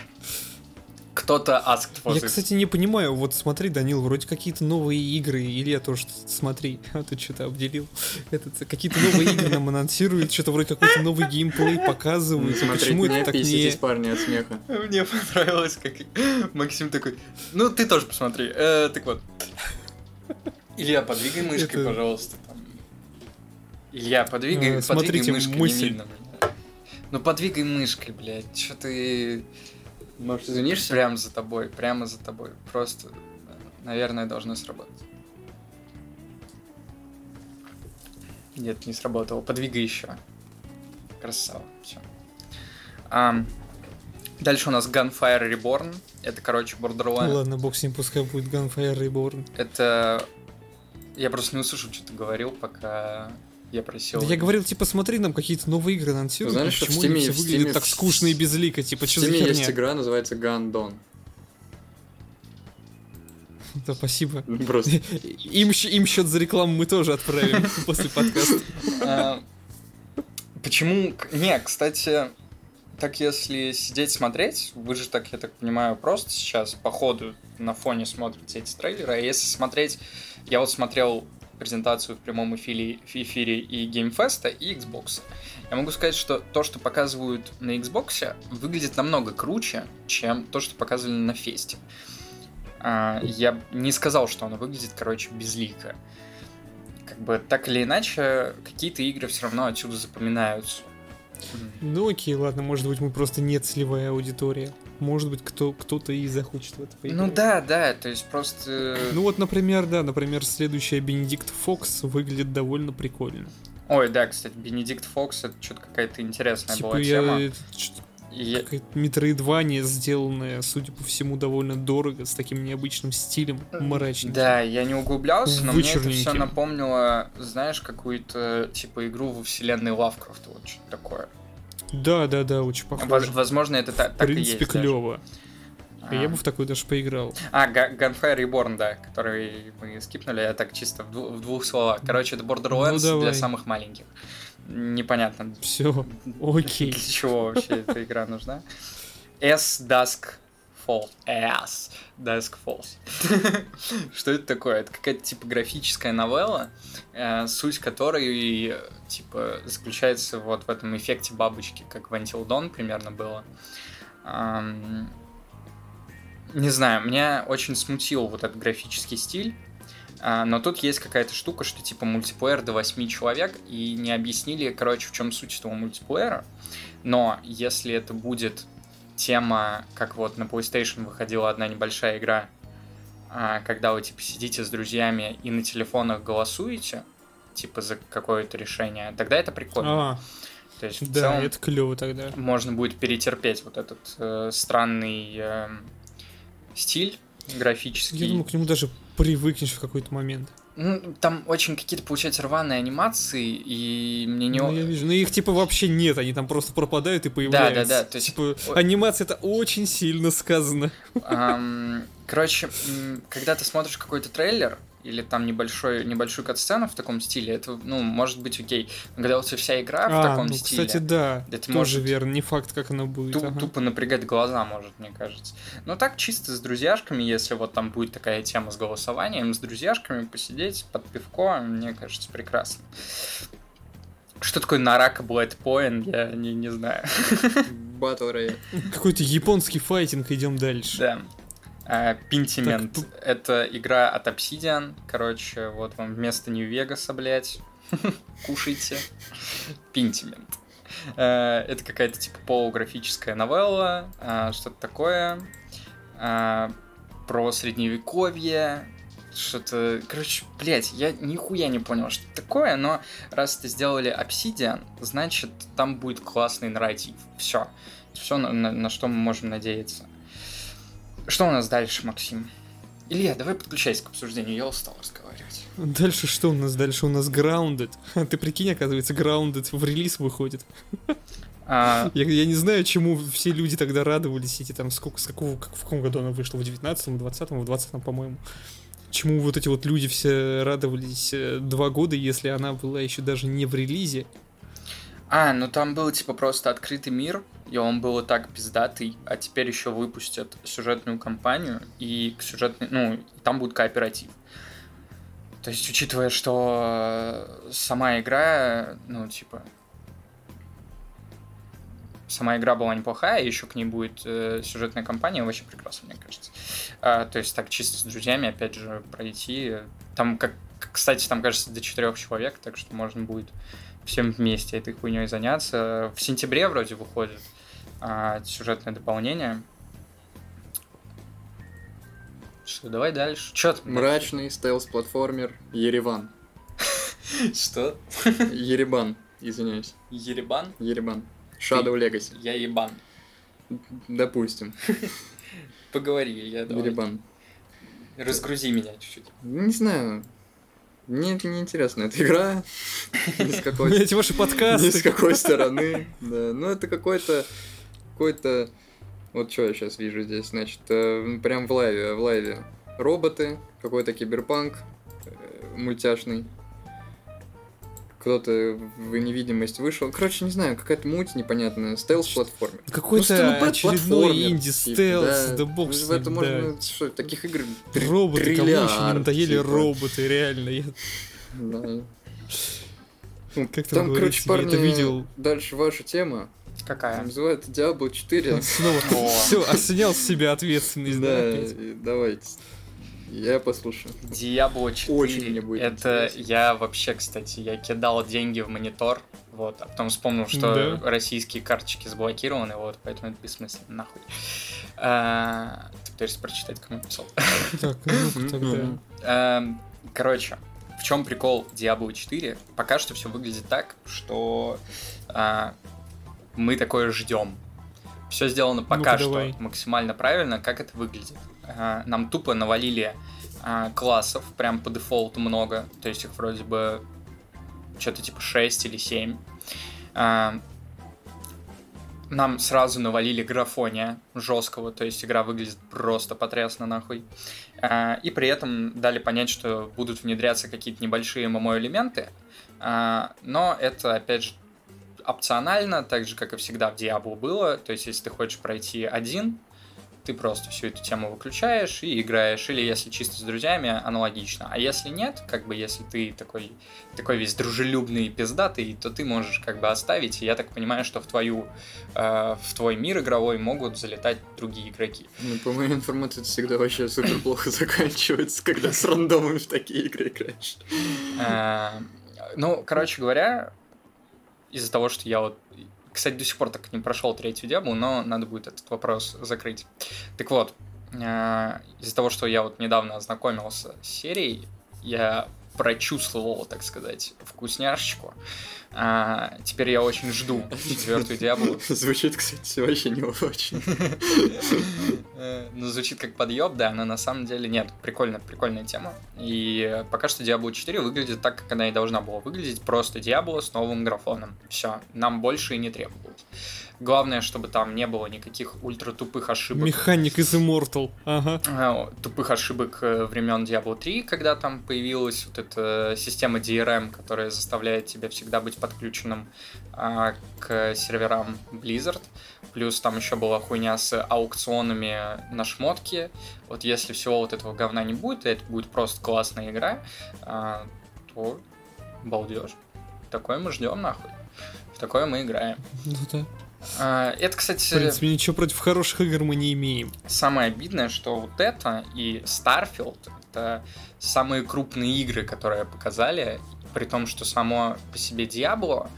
Кто-то asked for Я, this. кстати, не понимаю, вот смотри, Данил, вроде какие-то новые игры, Илья тоже смотри, а ты что-то обделил. Этот, какие-то новые игры нам анонсируют, что-то вроде какой-то новый геймплей показывают. Смотреть Почему не это так не... парни, от смеха. Мне понравилось, как Максим такой, ну ты тоже посмотри. Э, так вот. Илья, подвигай мышкой, Это- пожалуйста. там. Илья, подвигай, Э, подвигай смотрите мышкой мысль. Ну подвигай мышкой, блядь. Что ты... Может, извинишься? Прямо за тобой, прямо за тобой. Просто, наверное, должно сработать. Нет, не сработало. Подвигай еще. Красава. Все. А, дальше у нас Gunfire Reborn. Это, короче, Borderlands. Ладно, бог с ним, пускай будет Gunfire Reborn. Это... Я просто не услышал, что ты говорил, пока я просил. Да я говорил, типа, смотри, нам какие-то новые игры анонсируют. Знаешь, ну что в почему Steam- все в выглядят Steam- так скучно и безлико? Типа, что за Steam есть херня? игра, называется Dawn. Да, спасибо. Просто. Им, им счет за рекламу мы тоже отправим после подкаста. А, Почему... Не, кстати, так если сидеть смотреть, вы же так, я так понимаю, просто сейчас по ходу на фоне смотрите эти трейлеры, а если смотреть... Я вот смотрел презентацию в прямом эфире, эфире и Game Fest а, и Xbox. Я могу сказать, что то, что показывают на Xbox, выглядит намного круче, чем то, что показывали на фесте. А, я не сказал, что оно выглядит, короче, безлико. Как бы так или иначе, какие-то игры все равно отсюда запоминаются. Ну окей, ладно, может быть, мы просто не целевая аудитория. Может быть, кто, кто-то и захочет в это поиграть. Ну да, да, то есть просто... Ну вот, например, да, например, следующая Бенедикт Фокс выглядит довольно прикольно. Ой, да, кстати, Бенедикт Фокс, это что-то какая-то интересная типа была я... тема. я- Какая-то метроидвания, сделанная, судя по всему, довольно дорого, с таким необычным стилем, мрачненьким. Да, я не углублялся, но мне это все напомнило, знаешь, какую-то типа игру во вселенной Лавкрафта, вот что-то такое. Да, да, да, очень похоже. Воз- Возможно, это та- в так и принципе, есть. даже. клево. А. Я бы в такой даже поиграл. А, Gunfire Reborn, да, который мы скипнули, я так чисто в, дву- в двух словах. Короче, это Borderlands Ну, для самых маленьких. Непонятно, Все, окей. для чего вообще эта игра нужна. S Dusk Falls. S Dusk Falls. Что это такое? Это какая-то типа графическая новелла, э, суть которой типа заключается вот в этом эффекте бабочки, как в Until Dawn примерно было. Не знаю, меня очень смутил вот этот графический стиль. А, Но тут есть какая-то штука, что типа мультиплеер до 8 человек, и не объяснили, короче, в чем суть этого мультиплеера. Но если это будет тема, как вот на PlayStation выходила одна небольшая игра, а, когда вы типа сидите с друзьями и на телефонах голосуете, типа за какое-то решение, тогда это прикольно. А, То есть в да, целом это клево тогда. можно будет перетерпеть вот этот э, странный эм, стиль графический. Я думаю, к нему даже привыкнешь в какой-то момент. Ну, там очень какие-то, получаются, рваные анимации, и мне не... Ну, я вижу. Ну, их типа вообще нет, они там просто пропадают и появляются. да, то есть- Типа, анимация это очень сильно сказано. Короче, когда ты смотришь какой-то трейлер, или там небольшой, небольшую кат-сцену в таком стиле, это, ну, может быть окей. Но когда вот вся игра в а, таком ну, стиле, кстати, да. это тоже может верно. Не факт, как она будет. ту- ага. тупо напрягать глаза может, мне кажется. Но так чисто с друзьяшками, если вот там будет такая тема с голосованием, с друзьяшками посидеть под пивко, мне кажется, прекрасно. Что такое Нарака Блэд Point, я не, не знаю. Royale. Какой-то японский файтинг, идем дальше. Да. А, Pentiment. Так, Это игра от Obsidian. Короче, вот вам вместо Нью-Вегаса, блядь. Кушайте. Pentiment. Э, Это какая-то типа полуграфическая новелла, а, что-то такое. Про средневековье. Что-то... Короче, блядь, я нихуя не понял, что такое, но раз это сделали Obsidian, значит, там будет классный нарратив. Все. Все, на, на- на что мы можем надеяться. Что у нас дальше, Максим? Илья, давай подключайся к обсуждению, я устал разговаривать. Дальше что у нас? Дальше у нас Grounded. Ты прикинь, оказывается, Grounded в релиз выходит. А, Я, я не знаю, чему все люди тогда радовались, эти там, сколько, с какого, как, в каком году она вышла, в 19-м, в 20-м, в 20-м, по-моему. Чему вот эти вот люди все радовались э, два года, если она была еще даже не в релизе. а, ну там был типа просто открытый мир, и он был и так пиздатый, а теперь еще выпустят сюжетную кампанию, и к сюжетной, ну, там будет кооператив. То есть, учитывая, что э, сама игра, ну, типа, сама игра была неплохая, еще к ней будет э, сюжетная кампания, вообще прекрасно, мне кажется. А, то есть так чисто с друзьями, опять же, пройти. Там, как, кстати, там, кажется, до четырех человек, так что можно будет всем вместе этой хуйней заняться. В сентябре вроде выходит а, сюжетное дополнение. Что, давай дальше. Чё ты? Мрачный стелс-платформер Ереван. Что? Еребан, извиняюсь. Еребан? Еребан. Shadow Legacy. Я ебан. Допустим. Поговори, я давай. Еребан. Разгрузи меня чуть-чуть. Не знаю. Мне это не интересно. Эта игра ни с какой, Эти ваши ни с подкасты. какой стороны. Да. Ну, это какой-то... Какой-то... Вот что я сейчас вижу здесь, значит, э, прям в лайве, в лайве. Роботы, какой-то киберпанк э, мультяшный. Кто-то в невидимость вышел. Короче, не знаю, какая-то муть непонятная. Стелс-платформер. Какой-то Ну, очередной платформер, инди-стелс, типа, да бог Ну, с в это ним, можно, да. что, таких игр три- Роботы, кому еще не триллиард, надоели типа. роботы, реально. Я Да. Как Там, короче, парни, это видел. дальше ваша тема. Какая? Называется Diablo 4. Снова. Все, а снял с себя ответственность, да, давайте. Я послушаю. Diablo 4. Очень мне будет Это интересно. я вообще, кстати, я кидал деньги в монитор, вот, а потом вспомнил, что Да. российские карточки заблокированы, вот, поэтому это бессмысленно, нахуй. А, Ты пытаешься прочитать, кому писал. Так, ну тогда. Мгм. Эм, Короче, в чем прикол Diablo 4? Пока что все выглядит так, что а, мы такое ждем. Все сделано пока Ну-ка, что давай. максимально правильно, как это выглядит. Нам тупо навалили а, классов, прям по дефолту много, то есть их вроде бы что-то типа 6 или 7. А, Нам сразу навалили графония жесткого, то есть игра выглядит просто потрясно нахуй. А, И при этом дали понять, что будут внедряться какие-то небольшие ММО-элементы, но это, опять же, опционально, так же, как и всегда в Diablo было. То есть, если ты хочешь пройти один, ты просто всю эту тему выключаешь и играешь. Или если чисто с друзьями, аналогично. А если нет, как бы если ты такой, такой весь дружелюбный и пиздатый, то ты можешь как бы оставить. И я так понимаю, что в твою э, в твой мир игровой могут залетать другие игроки. Ну, по моей информации, это всегда вообще супер плохо заканчивается, когда с рандомами в такие игры играешь. Э, Ну, короче говоря, из-за того, что я вот... Кстати, до сих пор так не прошел третью дебу, но надо будет этот вопрос закрыть. Так вот, э, из-за того, что я вот недавно ознакомился с серией, я прочувствовал, так сказать, вкусняшечку. А, теперь я очень жду четвертую диаблу. Звучит, кстати, вообще не очень. Ну, звучит как подъеб, да, но на самом деле нет. Прикольная, прикольная тема. И пока что Diablo 4 выглядит так, как она и должна была выглядеть. Просто Diablo с новым графоном. Все, нам больше и не требовалось. Главное, чтобы там не было никаких ультра тупых ошибок. Механик из Immortal. Ага. э, тупых ошибок э, времен Diablo 3, когда там появилась вот эта система DRM, которая заставляет тебя всегда быть подключенным а, к серверам Blizzard. Плюс там еще была хуйня с аукционами на шмотки. Вот если всего вот этого говна не будет, и это будет просто классная игра, а, то балдеж. Такое мы ждем нахуй. В такое мы играем. Ну да. А, Это, В кстати, принципе, ничего против хороших игр мы не имеем. самое обидное, что вот это и Starfield это самые крупные игры, которые показали, при том, что само по себе Диабло,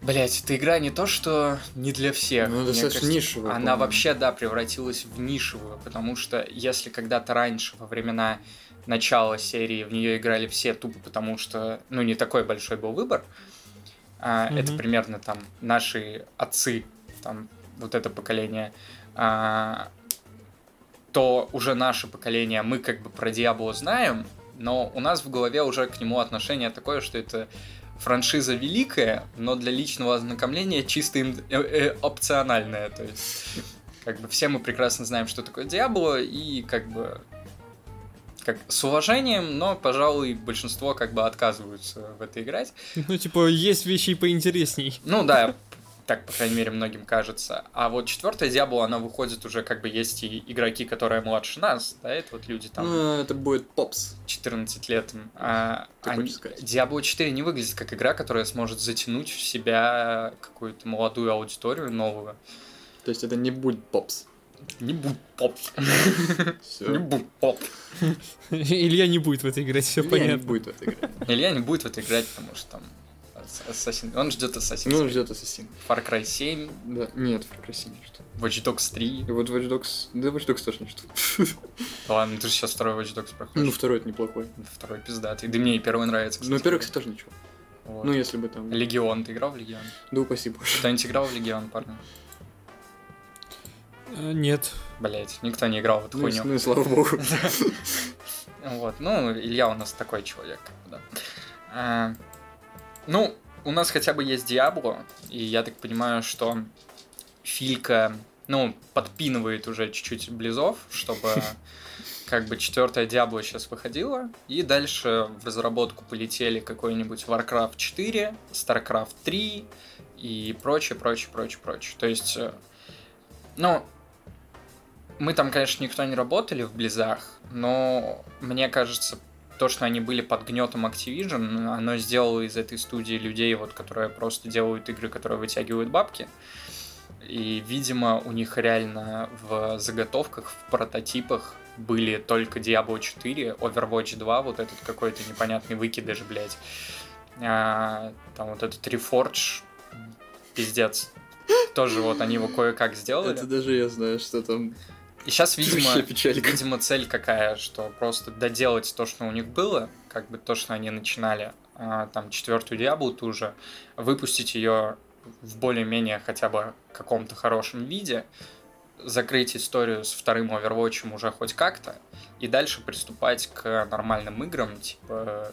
блять, эта игра не то, что не для всех. Ну, достаточно кажется, нишевая, Она по-моему. вообще, да, превратилась в нишевую, потому что если когда-то раньше, во времена начала серии, в нее играли все тупо, потому что, ну, не такой большой был выбор, а, это Мгм. примерно там наши отцы, там, вот это поколение, а, то уже наше поколение, мы как бы про Диабло знаем, но у нас в голове уже к нему отношение такое, что это франшиза великая, но для личного ознакомления чисто им- э, э, опциональная. То есть, как бы все мы прекрасно знаем, что такое Диабло, и как бы как с уважением, но, пожалуй, большинство как бы отказываются в это играть. Ну, типа, есть вещи и поинтересней. Ну да, так, по крайней мере, многим кажется. А вот четвертая Диабло, она выходит уже, как бы есть и игроки, которые младше нас, да, это вот люди там Ну, это будет попс. 14 лет. А, они-? Diablo 4 не выглядит как игра, которая сможет затянуть в себя какую-то молодую аудиторию новую. То есть это не будет попс. Не будь поп. Не будь поп. Илья не будет в это играть, все не понятно. будет в этой игре. Илья не будет в это играть, потому что там Assassin. Он ждет Assassin's Ну, ждет Ассасин. Far Cry 7, Да. Нет, в красиво что. Watch Dogs 3. И вот Watch Dogs... Да, Watch Dogs тоже не что. Ладно, ты же сейчас второй Watch Dogs проходишь. Ну, второй это неплохой. Второй пиздатый. Да мне и первый нравится, Ну, кстати. первый, кстати, тоже ничего. Вот. Ну, если бы там... Легион, ты играл в Легион? Да упаси боже. Кто-нибудь играл в Легион, парни? Э, Нет. Блять, никто не играл в эту Ну, хуйню. ну и слава богу. Вот, ну, Илья у нас такой человек, да. А, ну, у нас хотя бы есть Диабло, и я так понимаю, что Филька, ну, подпинывает уже чуть-чуть близов, чтобы как бы четвертая Диабло сейчас выходила, и дальше в разработку полетели какой-нибудь Warcraft 4, StarCraft 3 и прочее, прочее, прочее, прочее. То есть, э, ну, мы там, конечно, никто не работали в Близах, но мне кажется, то, что они были под гнетом Activision, оно сделало из этой студии людей, вот, которые просто делают игры, которые вытягивают бабки. И, видимо, у них реально в заготовках, в прототипах были только Diablo 4, Overwatch 2, вот этот какой-то непонятный выкидыш, блядь. А, там вот этот Reforge, пиздец. Тоже вот они его кое-как сделали. Это даже я знаю, что там... И сейчас, видимо, видимо, цель какая, что просто доделать то, что у них было, как бы то, что они начинали, а, там, четвертую Диаблу ту же, выпустить ее в более-менее хотя бы каком-то хорошем виде, закрыть историю с вторым Overwatch уже хоть как-то, и дальше приступать к нормальным играм, типа...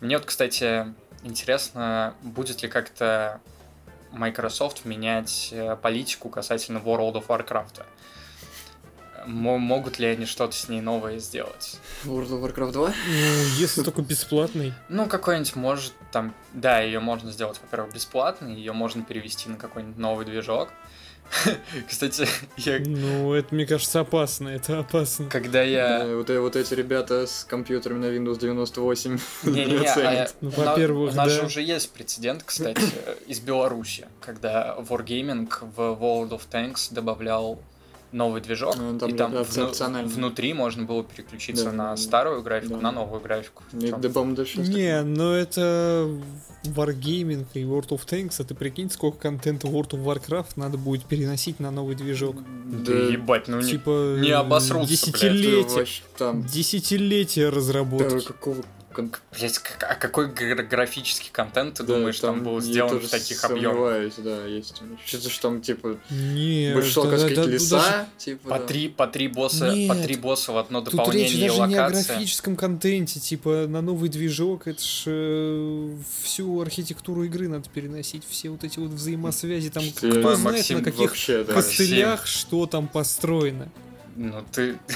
Мне вот, кстати, интересно, будет ли как-то Microsoft менять э, политику касательно World of Warcraft. Мо- могут ли они что-то с ней новое сделать? World of Warcraft 2? Ну, если только бесплатный. Ну, какой-нибудь может там... Да, ее можно сделать, во-первых, бесплатно, ее можно перевести на какой-нибудь новый движок. Кстати, я... Ну, это, мне кажется, опасно. Это опасно. Когда я... Да, вот, э- вот эти ребята с компьютерами на Windows 98 Не-не-не, не а оценят. Ну, во-первых, у нас же уже есть прецедент, кстати, из Беларуси, когда Wargaming в World of Tanks добавлял новый движок, Ну, там и там да, вну- внутри можно было переключиться Да, на да, старую графику, да. на новую графику. Чё? да, по-моему, Не, но это Wargaming и World of Tanks, а ты прикинь, сколько контента World of Warcraft надо будет переносить на новый движок. Да ебать, ну не... типа не обосрутся, блядь, так- десятилетия, Да, вообще там... десятилетия Да, разработки. какого... Блять, а какой гра- графический контент ты да, думаешь, там, был я сделан в таких объемах? да, есть. Что-то что там, типа, Не, большинство, да- да- да- леса, даже- типа... По да. три, по три босса, Нет. по три босса в одно Тут дополнение речь и даже не о графическом контенте, типа на новый движок, это ж э, всю архитектуру игры надо переносить, все вот эти вот взаимосвязи, там Что, кто знает Максим, на каких Вообще, да. костылях что там построено. Ну ты...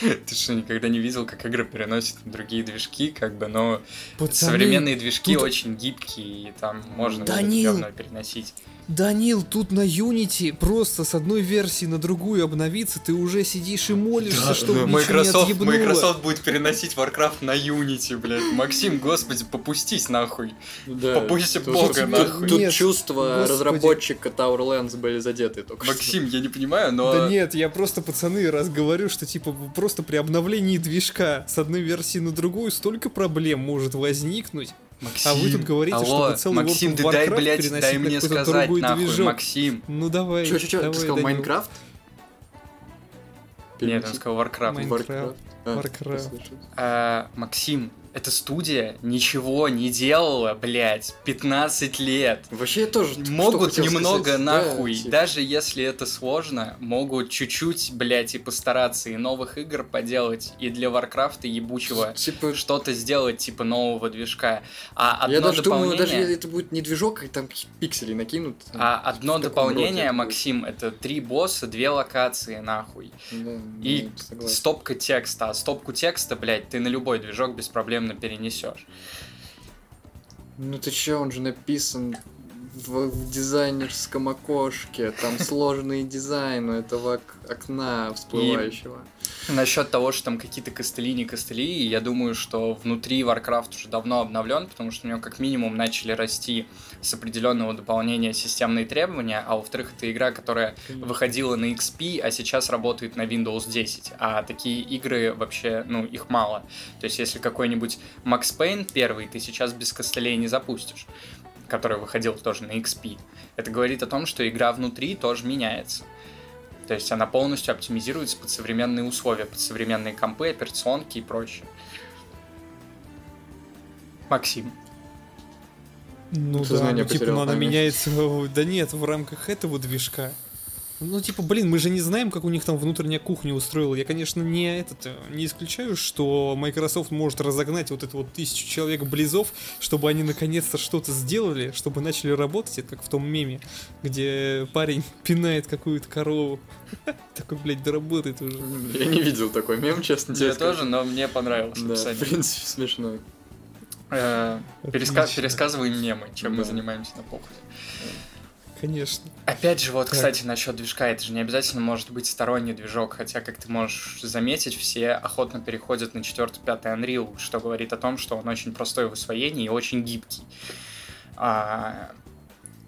Ты что, никогда не видел, как игры переносят на другие движки, как бы, но Пацаны, современные движки тут- очень гибкие, и там можно Данил! переносить. Данил, тут на Unity просто с одной версии на другую обновиться, ты уже сидишь и молишься, чтобы ничего Microsoft, не отъебнуло. Microsoft будет переносить Warcraft на Unity, блядь. Максим, господи, попустись нахуй. Да, тут- бога, тут- нахуй. Тут Нет, чувства господи. разработчика Tower Lands были задеты только что. Максим, я не понимаю, но... Да нет, я просто, пацаны, раз говорю, что типа просто при обновлении движка с одной версии на другую столько проблем может возникнуть. Максим, А вы тут говорите, алло, чтобы целый Максим, World ты дай, блядь, дай мне сказать, нахуй, движок. Максим. Ну давай. Чё, чё, чё, давай, ты сказал. Майнкрафт? Нет, он сказал Warcraft. А, Warcraft. послушай. А, Максим, эта студия ничего не делала, блядь, 15 лет. Вообще я тоже Могут немного сказать. нахуй, Да, типа, даже если это сложно, могут чуть-чуть, блядь, и постараться и новых игр поделать, и для Варкрафта ебучего Типа, что-то сделать, типа нового движка. А одно я даже думаю, дополнение... даже это будет не движок, а там пиксели накинут. там, А одно таком роде дополнение, будет. Максим, это три босса, две локации, нахуй. Да, И стопка текста. А стопку текста, блядь, ты на любой движок беспроблемно перенесешь. Ну ты чё, он же написан в, в дизайнерском окошке, там сложный дизайн у этого ок- окна всплывающего. Насчет того, что там какие-то костыли, не костыли, я думаю, что внутри Warcraft уже давно обновлен, потому что у него как минимум начали расти с определенного дополнения системные требования, а во-вторых, это игра, которая выходила на XP, а сейчас работает на Windows 10. А такие игры вообще, ну, их мало. То есть, если какой-нибудь Max Payne первый, ты сейчас без костылей не запустишь. который выходил тоже на XP. Это говорит о том, что игра внутри тоже меняется. То есть она полностью оптимизируется под современные условия, под современные компы, операционки и прочее. Максим. Ну Сознание да, ну, типа, ну, она меняется, да нет, в рамках этого движка. Ну, типа, блин, мы же не знаем, как у них там внутренняя кухня устроила. Я, конечно, не этот, э, не исключаю, что Microsoft может разогнать вот эту вот тысячу человек близов, чтобы они наконец-то что-то сделали, чтобы начали работать, это как в том меме, где парень пинает какую-то корову. Такой, блядь, доработает уже. Я не видел такой мем, честно тебе Я тоже, но мне понравилось Да, в принципе, смешно. Э. Пересказываем мемы, чем мы занимаемся на похуй. Конечно. Опять же, вот, Так. кстати, насчет движка, это же не обязательно может быть сторонний движок, хотя, как ты можешь заметить, все охотно переходят на 4-5 Unreal, что говорит о том, что он очень простой в освоении и очень гибкий. А,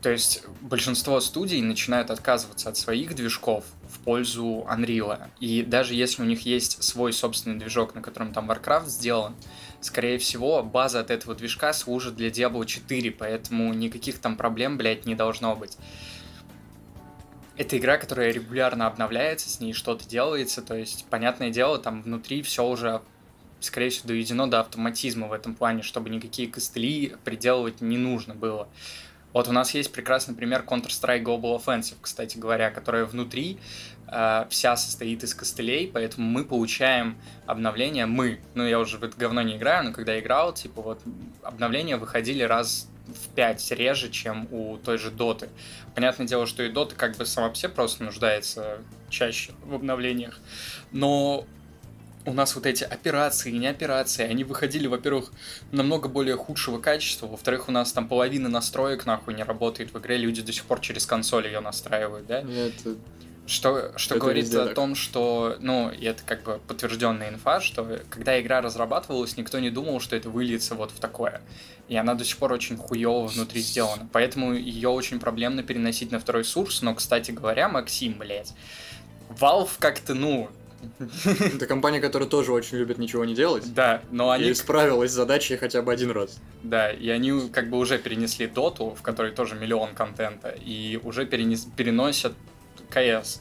то есть большинство студий начинают отказываться от своих движков в пользу Unreal. И даже если у них есть свой собственный движок, на котором там Warcraft сделан, скорее всего, база от этого движка служит для Diablo 4, поэтому никаких там проблем, блядь, не должно быть. Это игра, которая регулярно обновляется, с ней что-то делается, то есть, понятное дело, там внутри все уже, скорее всего, доведено до автоматизма в этом плане, чтобы никакие костыли приделывать не нужно было. Вот у нас есть прекрасный пример Counter-Strike Global Offensive, кстати говоря, которая внутри э, вся состоит из костылей, поэтому мы получаем обновления, мы, ну я уже в это говно не играю, но когда играл, типа вот обновления выходили раз в пять реже, чем у той же Доты. Понятное дело, что и Дота как бы сама по себе просто нуждается чаще в обновлениях, но у нас вот эти операции и не операции, они выходили, во-первых, намного более худшего качества, во-вторых, у нас там половина настроек нахуй не работает в игре, люди до сих пор через консоль ее настраивают, да? Это Что, что Это говорит о том, что, ну, и это как бы подтвержденная инфа, что когда игра разрабатывалась, никто не думал, что это выльется вот в такое. И она до сих пор очень хуево внутри сделана. Поэтому ее очень проблемно переносить на второй сурс. Но, кстати говоря, Максим, блядь, Valve как-то, ну, это компания, которая тоже очень любит ничего не делать. да, но они И справилась с задачей хотя бы один раз. Да, и они как бы уже перенесли доту, в которой тоже миллион контента, и уже перенес- переносят КС.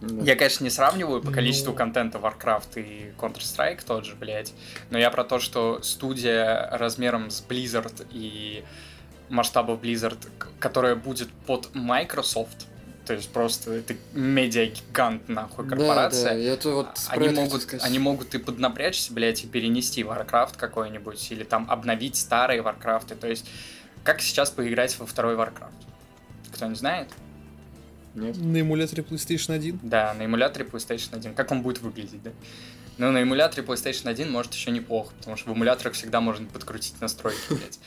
Да. Я, конечно, не сравниваю по количеству Ну. контента Warcraft и Counter-Strike тот же, блядь, но я про то, что студия размером с Blizzard и масштабов Blizzard, которая будет под Microsoft, то есть просто это медиа-гигант, нахуй, корпорация, Да, да, это вот про они могут, сказать. они могут и поднапрячься, блядь, и перенести Warcraft какой-нибудь, или там обновить старые Warcraft. То есть, как сейчас поиграть во второй Warcraft? Кто не знает? Нет. На эмуляторе PlayStation 1. Да, на эмуляторе PlayStation 1. Как он будет выглядеть, да? Ну, на эмуляторе PlayStation 1 может еще неплохо, потому что в эмуляторах всегда можно подкрутить настройки, блядь.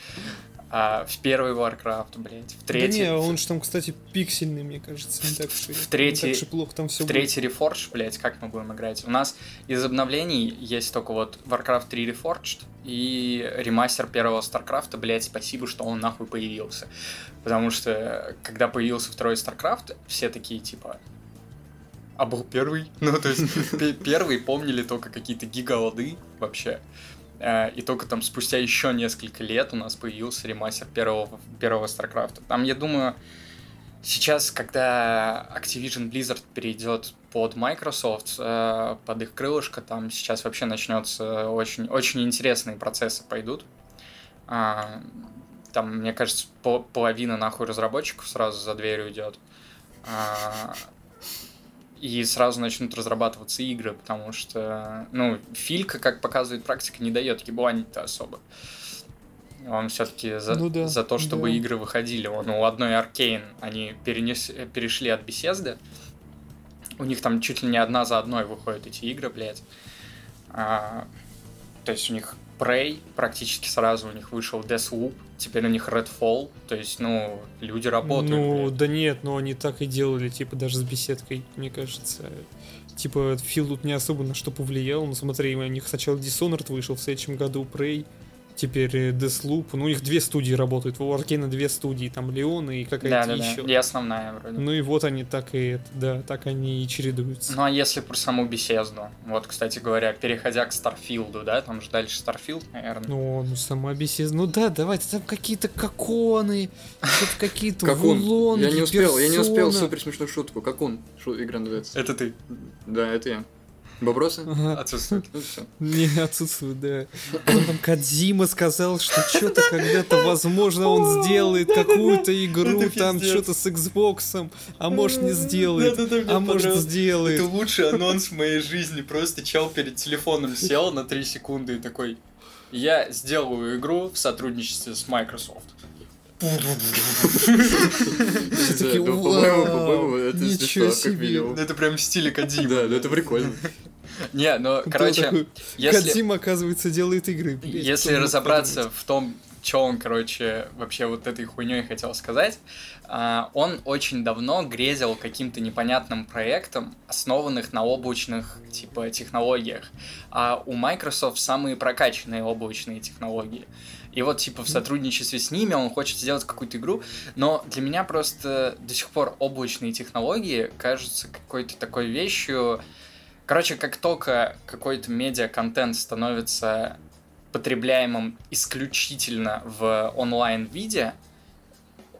А в первый Warcraft, блядь, в третий... Да не, он же там, кстати, пиксельный, мне кажется, не так уж и, В третий- не так и плохо там все В третий Reforged, блядь, как мы будем играть? У нас из обновлений есть только вот Warcraft 3 Reforged и ремастер первого StarCraft, блядь, спасибо, что он нахуй появился. Потому что, когда появился второй StarCraft, все такие, типа, а был первый? Ну, то есть, пе- первый помнили только какие-то гигалды вообще. Э, И только там спустя еще несколько лет у нас появился ремастер первого, первого StarCraft. Там, я думаю, сейчас, когда Activision Blizzard перейдет под Microsoft, э, под их крылышко, там сейчас вообще начнется очень, очень интересные процессы пойдут. А, Там, мне кажется, по- половина нахуй разработчиков сразу за дверь уйдет. И сразу начнут разрабатываться игры, потому что, ну, Филька, как показывает практика, не дает ебланить-то особо. Он все-таки за, Ну да, за то, чтобы да. игры выходили. Он у одной Аркейн они перенес, перешли от беседы. У них там чуть ли не одна за одной выходят эти игры, блядь. А, то есть у них Prey практически сразу у них вышел Deathloop, теперь у них Redfall, то есть, ну, люди работают. Ну, блядь. да нет, но они так и делали, типа, даже с беседкой, мне кажется. Типа, Фил тут не особо на что повлиял, но смотри, у них сначала Dishonored вышел в следующем году, Prey, теперь э, Deathloop. Ну, у них две студии работают. У Arkane а две студии, там Лион и какая-то Да, да, еще. да. И основная вроде. Ну и вот они так и да, так они и чередуются. Ну а если про саму беседу? Вот, кстати говоря, переходя к Starfield у, да, там же дальше Starfield, наверное. Ну, ну сама беседа. Ну да, давайте, там какие-то коконы, какие-то Как он? Wo Long и, Я не успел, я не успел супер смешную шутку. Как он? Игра называется. Это ты. Да, это я. Бобросы? Ага. Отсутствует. Ну все. Не, отсутствует, да. Потом там Кадзима сказал, что что-то когда-то, возможно, он сделает какую-то игру, там что-то с Xbox, а может не сделает, а может сделает. Это лучший анонс в моей жизни. Просто чел перед телефоном сел на 3 секунды и такой, я сделаю игру в сотрудничестве с Microsoft. Да, по-моему, «Вау, по-моему, это ничего смешно, как себе». минимум. Это прям в стиле Кадима. Да, да, это прикольно. Не, ну, Кто короче, если... Кадзима, оказывается, делает игры. Если разобраться в том, что он, короче, вообще вот этой хуйней хотел сказать, а, он очень давно грезил каким-то непонятным проектом, основанных на облачных, типа, технологиях. А у Microsoft самые прокачанные облачные технологии. И вот, типа, в сотрудничестве с ними он хочет сделать какую-то игру, но для меня просто до сих пор облачные технологии кажутся какой-то такой вещью, Короче, как только какой-то медиа-контент становится потребляемым исключительно в онлайн-виде,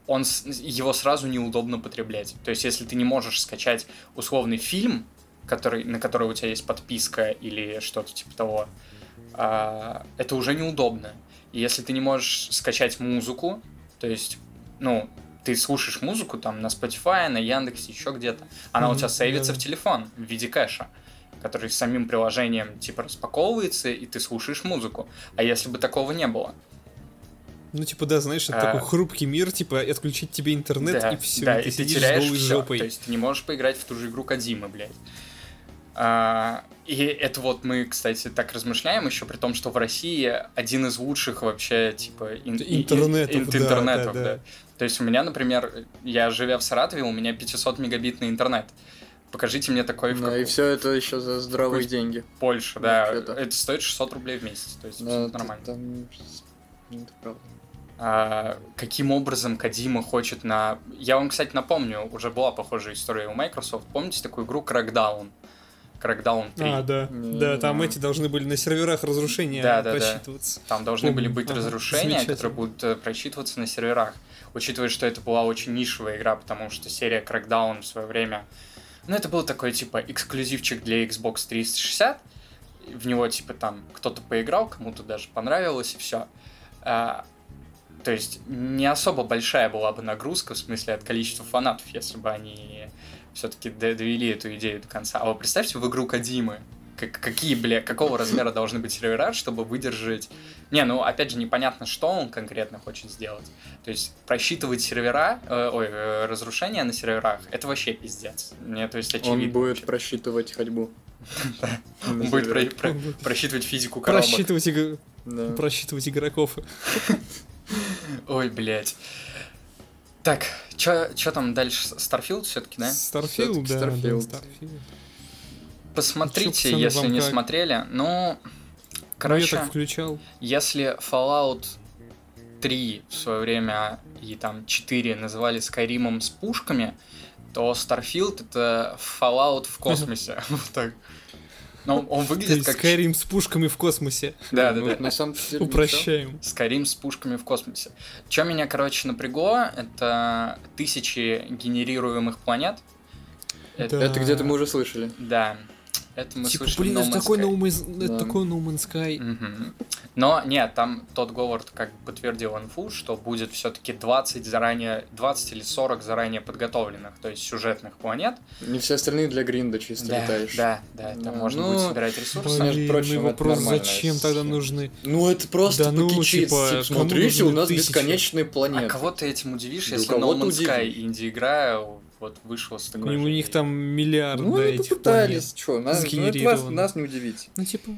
он, его сразу неудобно потреблять. То есть, если ты не можешь скачать условный фильм, который, на который у тебя есть подписка или что-то типа того, а, это уже неудобно. Если ты не можешь скачать музыку, то есть, ну, ты слушаешь музыку там на Spotify, на Яндексе, еще где-то, она у Мгм, тебя сейвится да-да. в телефон в виде кэша, который самим приложением типа распаковывается, и ты слушаешь музыку. А если бы такого не было? Ну, типа, да, знаешь, это А. такой хрупкий мир, типа, отключить тебе интернет, да, и все, да, и ты и ты теряешь всё. жопой. То есть ты не можешь поиграть в ту же игру Кадимы, блядь. А, и это вот мы, кстати, так размышляем еще при том, что в России один из лучших вообще, типа, ин- Интернетов, ин- да, интернетов, да, да. То есть у меня, например, я живя в Саратове, у меня 500 мегабитный интернет. Покажите мне такой в Да, и все это еще за здравые Какой- деньги. Польше, да. Вообще-то. Это стоит 600 рублей в месяц, то есть Да, это нормально. там- Это правда. А, каким образом Кадима хочет на... Я вам, кстати, напомню, уже была похожая история у Microsoft. Помните такую игру Crackdown? Crackdown 3. А, да, Не да, там эти должны были на серверах разрушения Да, да, да. просчитываться. Там должны были быть Ага, разрушения, которые будут э, просчитываться на серверах. Учитывая, что это была очень нишевая игра, потому что серия Crackdown в свое время... Ну, это был такой, типа, эксклюзивчик для Xbox 360. В него, типа, там кто-то поиграл, кому-то даже понравилось, и все. то есть, не особо большая была бы нагрузка, в смысле, от количества фанатов, если бы они все-таки довели эту идею до конца. А вы представьте в игру Кадимы, как- какие, бля, какого размера должны быть сервера, чтобы выдержать... Не, ну, опять же, непонятно, что он конкретно хочет сделать. То есть, просчитывать сервера, э, ой, э, разрушения на серверах, это вообще пиздец. Мне, то есть, очевидно. Он будет вообще. просчитывать ходьбу. Он будет просчитывать физику коробок. Просчитывать игроков. Ой, блядь. Так, что там дальше? Starfield все-таки, да? Starfield, Всё-таки да, да, Starfield. Starfield. Посмотрите, пацаны, если не как? смотрели. Ну, Ну, я короче, так включал. если Fallout 3 в свое время и там 4 называли Скайримом с пушками, то Starfield это Fallout в космосе. Вот так. Ну, он То выглядит как... Skyrim с пушками в космосе. Да, да, Ну, да. На самом деле. Упрощаем. Скайрим с пушками в космосе. Что меня, короче, напрягло, это тысячи генерируемых планет. Это. Это где-то мы уже слышали. да, это мы Типа, слышали блин, это No Man's такой. No Man's- это Да. такой No Man's Sky. Мгм. Но нет, там тот Говард как бы подтвердил инфу, что будет все-таки 20 заранее, 20 или 40 заранее подготовленных, то есть сюжетных планет. Не все остальные для гринда чисто Да, летаешь. да, да, там Да, можно ну, будет собирать ресурсы. между Блин, прочим, ну это вопрос, зачем тогда нужны? Ну это просто Да ну, типа, кому Смотрите, у нас тысячи? бесконечные А планеты. кого ты этим удивишь, Да если No Man's. Sky инди-игра вот вышла с У такой же них идеей? там миллиард Ну, да, они этих попытались, что, нас, ну, вас, нас не удивить. Ну, типа,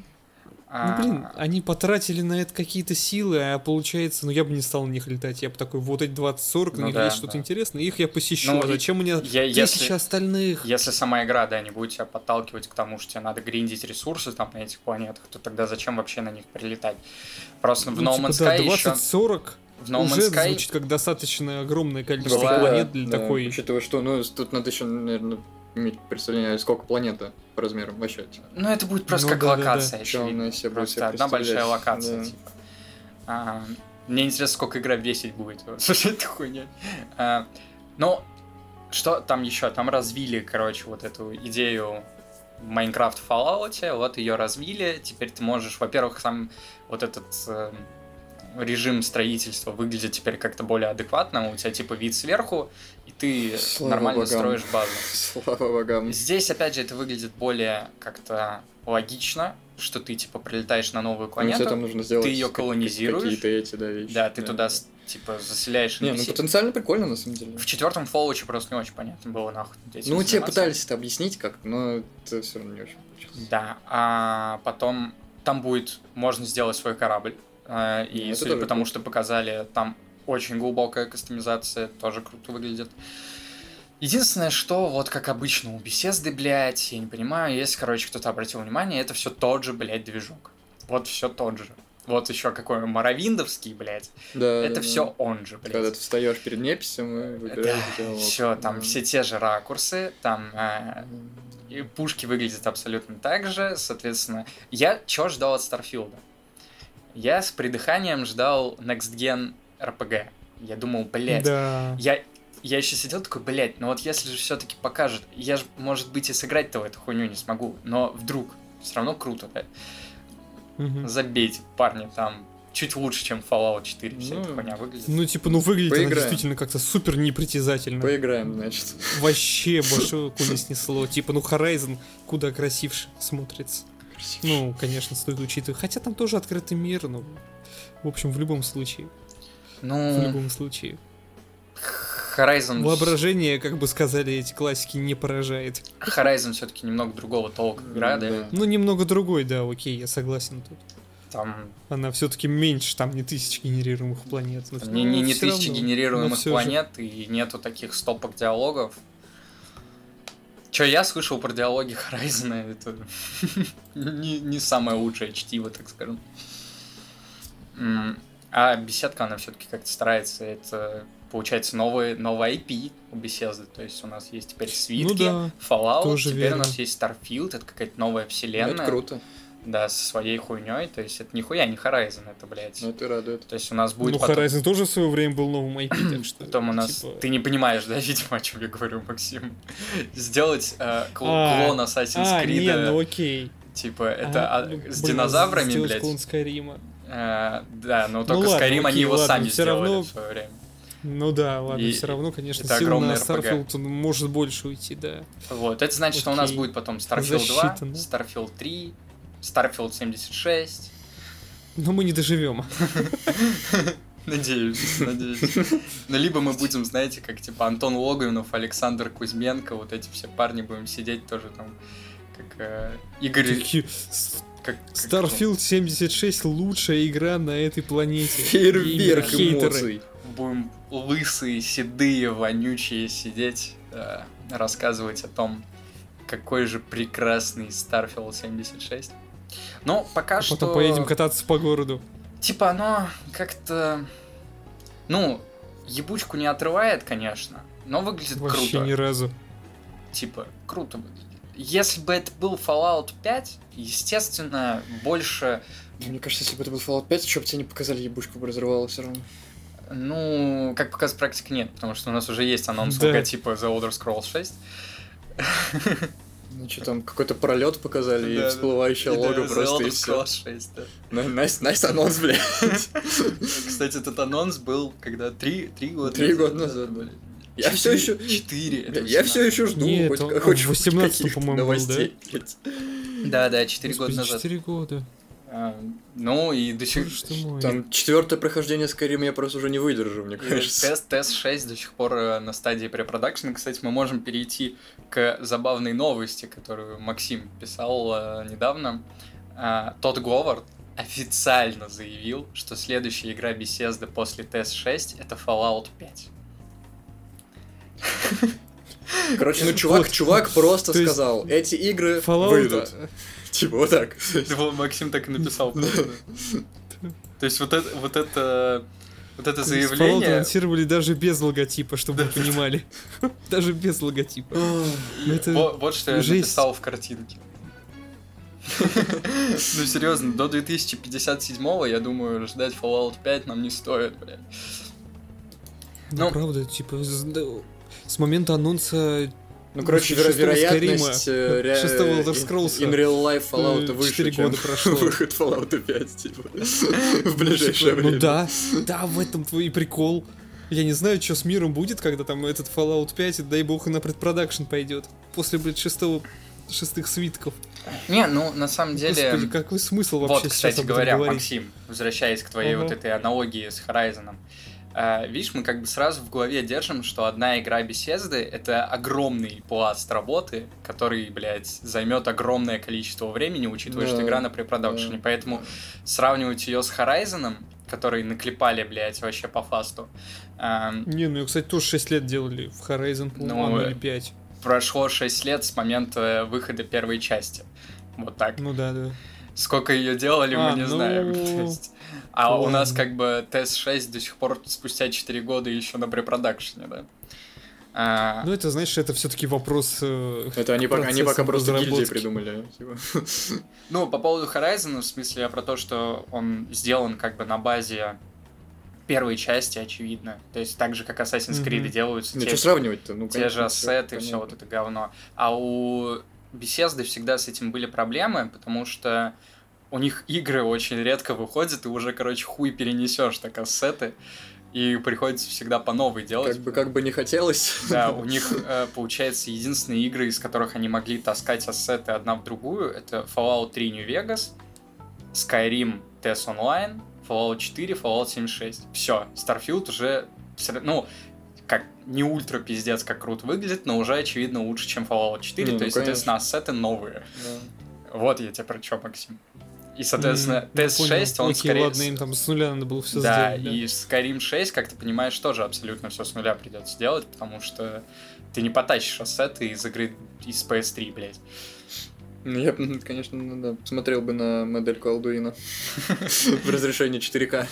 Ну, блин, они потратили на это какие-то силы, а получается, ну, я бы не стал на них летать. Я бы такой, вот эти 20-40, на Ну них да, есть что-то да. интересное, их я посещу. Ну, а зачем мне я- тысяча если- остальных? Если сама игра, да, не будет тебя подталкивать к тому, что тебе надо гриндить ресурсы там на этих планетах, то тогда зачем вообще на них прилетать? Просто в Ну, No типа, Man's да, Sky еще... 20-40 В No уже Man's Sky... звучит как достаточно огромное количество Была- планет для Да, такой... Учитывая, что, ну, тут надо еще, наверное, иметь представление, сколько планета по размерам вообще. Ну, это будет просто Ну, как да-да-да. локация, очевидно. она из себя будет Просто себе одна большая локация, да. типа. А, мне интересно, сколько игра весить будет. Слушай, это хуйня. А, ну, что там еще? Там развили, короче, вот эту идею Майнкрафт в Fallout, вот ее развили. Теперь ты можешь, во-первых, сам вот этот э, режим строительства выглядит теперь как-то более адекватно. У тебя типа вид сверху, и ты Слава нормально богам. строишь базу. Слава богам. Здесь, опять же, это выглядит более как-то логично, что ты, типа, прилетаешь на новую Ну, планету, там нужно сделать её как- колонизируешь. Какие-то эти, да, вещи. да, ты туда, с- типа, заселяешь Не, ну потенциально прикольно, на самом деле. В четвертом Fallout просто не очень понятно было, нахуй. Ну, тебе пытались это объяснить как но это все равно не очень получилось. Да, а потом там будет, можно сделать свой корабль, и Ну, это судя по тому, что показали, там очень глубокая кастомизация, тоже круто выглядит. Единственное, что, вот как обычно у беседы, блядь, я не понимаю, если, короче, кто-то обратил внимание, это все тот же, блядь, движок. Вот все тот же. Вот еще какой Моровиндовский, блядь. Да, это да, все да. он же, блядь. Когда ты встаешь перед неписью, и выбираешь диалог. все, там Да. все те же ракурсы, там э, и пушки выглядят абсолютно так же, соответственно. Я чего ждал от Старфилда? Я с придыханием ждал Next Gen RPG. Я думал, блядь, Да. я, я еще сидел такой, блядь, ну вот если же все-таки покажет, я же, может быть, и сыграть-то в эту хуйню не смогу, но вдруг, все равно круто, блядь. Мгм. Забейте, парни, там чуть лучше, чем Fallout 4 вся эта Ну, хуйня выглядит. Ну, типа, ну выглядит она Поиграем. действительно как-то супер непритязательно. Поиграем, значит. Вообще башку не снесло. Типа, ну Horizon куда красивше смотрится. Ну, конечно, стоит учитывать. Хотя там тоже открытый мир, ну, в общем, в любом случае. В Ну, любом случае. Horizon... Воображение, как бы сказали эти классики, не поражает. Horizon все-таки немного другого толка игра, да? Да. Ну, немного другой, да, окей, я согласен тут. Там Она все-таки меньше, там не тысяч генерируемых планет. но не, не, не тысячи равно. Но генерируемых всё же. планет и нету таких стопок диалогов. Че я слышал про диалоги Horizon, это не, не самое лучшее чтиво, так скажем. А беседка, она все-таки как-то старается. Это, получается, новый, новый IP у беседы. То есть у нас есть теперь свитки, Ну да, Fallout, тоже теперь верно. у нас есть Starfield, это какая-то новая Ну, вселенная. это круто. Да, со своей хуйней. То есть это нихуя не Horizon, это, блядь. Ну, это радует. То есть у нас будет ну потом... Horizon тоже в свое время был новым IP, так что... Потом у нас... типа, Ты не понимаешь, да, видимо, о чем я говорю, Максим? Сделать э, кл- А, клон Assassin's А, Creed, не, ну окей. типа, это А, а, ну, с блин, динозаврами, сделать блядь. клон Скайрима. Э, да, но Ну только ладно, Skyrim они окей, его ладно, сами сделали равно- в свое время. Ну да, ладно, И все равно, конечно, это сил на. Starfield он может больше уйти, да. Вот, это значит, что у нас Окей. будет потом Starfield 2, Засчитано. Starfield 3, Starfield 76. Но мы не доживем. Надеюсь, надеюсь. Но либо мы будем, знаете, как типа Антон Логвинов, Александр Кузьменко, вот эти все парни будем сидеть тоже там, как э, Игорь... Такие, «С- Как, как- Starfield 76 лучшая игра на этой планете. Фейерверк эмоций. будем лысые, седые, вонючие сидеть, э, рассказывать о том, какой же прекрасный Starfield 76. Ну, пока А что... потом поедем кататься по городу. Типа оно как-то... Ну, ебучку не отрывает, конечно, но выглядит Вообще круто. ни разу. Типа, круто выглядит. Если бы это был Fallout 5, естественно, больше... Мне кажется, если бы это был Fallout 5, что бы тебе не показали, ебушку бы разрывало все равно. Ну, как показывает практика, нет, потому что у нас уже есть анонс Да. логотипа The Elder Scrolls 6. Ну что там, какой-то пролет показали Да, и всплывающее да, лого просто и все. 6, да. Nice, nice анонс, блядь. Кстати, этот анонс был когда три, три года Три года назад, были. Я все еще... Четыре. я все 18. еще жду Нет, хоть, он хоть в 18-м, каких-то по-моему, был, новостей. Да, да, четыре года назад. 4 года. А, Ну и до сих мой. Там четвертое прохождение Skyrim я просто уже не выдержу, мне и кажется. TES, TES 6 до сих пор э, на стадии препродакшена. Кстати, мы можем перейти к забавной новости, которую Максим писал э, недавно. Тодд Говард официально заявил, что следующая игра Bethesda после TS6 это Fallout 5. Короче, ну чувак, чувак просто сказал, эти игры выйдут. Типа вот так. Максим так и написал. То есть вот это, вот это, вот это заявление, анонсировали даже без логотипа, чтобы вы понимали. Даже без логотипа. Ну, вот, что я написал в картинке. Ну серьезно, до 2057 я думаю, ждать Fallout 5 нам не стоит, блядь. Ну, Ну. правда, типа, с момента анонса Ну, короче, веро- вероятность э, ре- шестого Elder Scrolls, in real life Fallout выше, четыре чем года прошло. выход Fallout 5, типа, в ближайшее Типа, время. Ну да, да, в этом и прикол. Я не знаю, что с миром будет, когда там этот Fallout 5, и, дай бог, и на предпродакшн пойдет. После, блядь, шестого шестых свитков. Не, ну на самом деле... Господи, какой смысл вообще Вот, сейчас кстати об этом говоря, говорить? Максим, возвращаясь к твоей Ага. вот этой аналогии с Horizon. Э, видишь, мы как бы сразу в голове держим, что одна игра Bethesda — это огромный пласт работы, который, блядь, займет огромное количество времени, учитывая, Да, что игра на препродакшене. да. Поэтому сравнивать ее с Horizon, который наклепали, блядь, вообще по фасту, эм, Не, ну, кстати, тоже 6 лет делали в Horizon, по-моему, Ну, или 5. прошло 6 лет с момента выхода первой части. Вот так. Ну да, да. Сколько ее делали, А, мы не ну, знаем. То есть, А у нас как бы TS6 до сих пор спустя 4 года еще на препродакшене, да. А, Ну, это, знаешь, это все-таки вопрос... э, Это они пока, они пока просто гильдии придумали. типа. ну, по поводу Horizon, в смысле, я про то, что он сделан как бы на базе первой части, очевидно. То есть так же, как Assassin's Creed Мгм. делаются Ну, те, что сравнивать-то? Ну, те конечно, же всё ассеты, все понятно. вот это говно. А у Bethesda всегда с этим были проблемы, потому что у них игры очень редко выходят, и уже, короче, хуй перенесешь так ассеты, и приходится всегда по новой делать. Как бы, как бы не хотелось. Да, у них, э, получается, единственные игры, из которых они могли таскать ассеты одна в другую, это Fallout 3 New Vegas, Skyrim TES Online, Fallout 4, Fallout 76. Все, Starfield уже, ну, как не ультра пиздец, как круто выглядит, но уже, очевидно, лучше, чем Fallout 4, Не, то ну, есть, конечно. соответственно, ассеты новые. Да. Вот я тебе про что, Максим. И, соответственно, М, я TES понял. 6, он Окей, скорее... ладно, им там с нуля надо было все да, сделать. и Skyrim 6, как ты понимаешь, тоже абсолютно все с нуля придется делать, потому что ты не потащишь ассеты из игры из PS3, блядь. Ну, я, бы, конечно, ну да, смотрел бы на модельку Алдуина в разрешении 4К.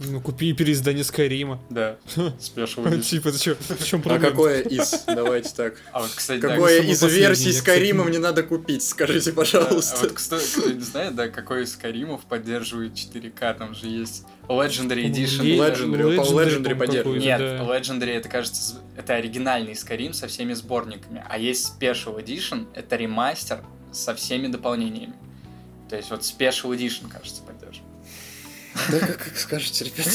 Ну, купи переиздание Скайрима. Да, Edition. Типа, ты чё, в чем А какое из? Давайте так. А кстати, да, Какое из версий Скайрима не- мне надо купить? Скажите, да, а пожалуйста. вот кто, кто не знает, да, какой из Скайримов поддерживает 4К, там же есть Legendary Edition. Legendary, Legendary поддерживает. Нет, да. Legendary это, кажется, это оригинальный Skyrim со всеми сборниками, а есть Special Edition, это ремастер со всеми дополнениями. То есть вот Special Edition, кажется. Да как, как скажете, ребята.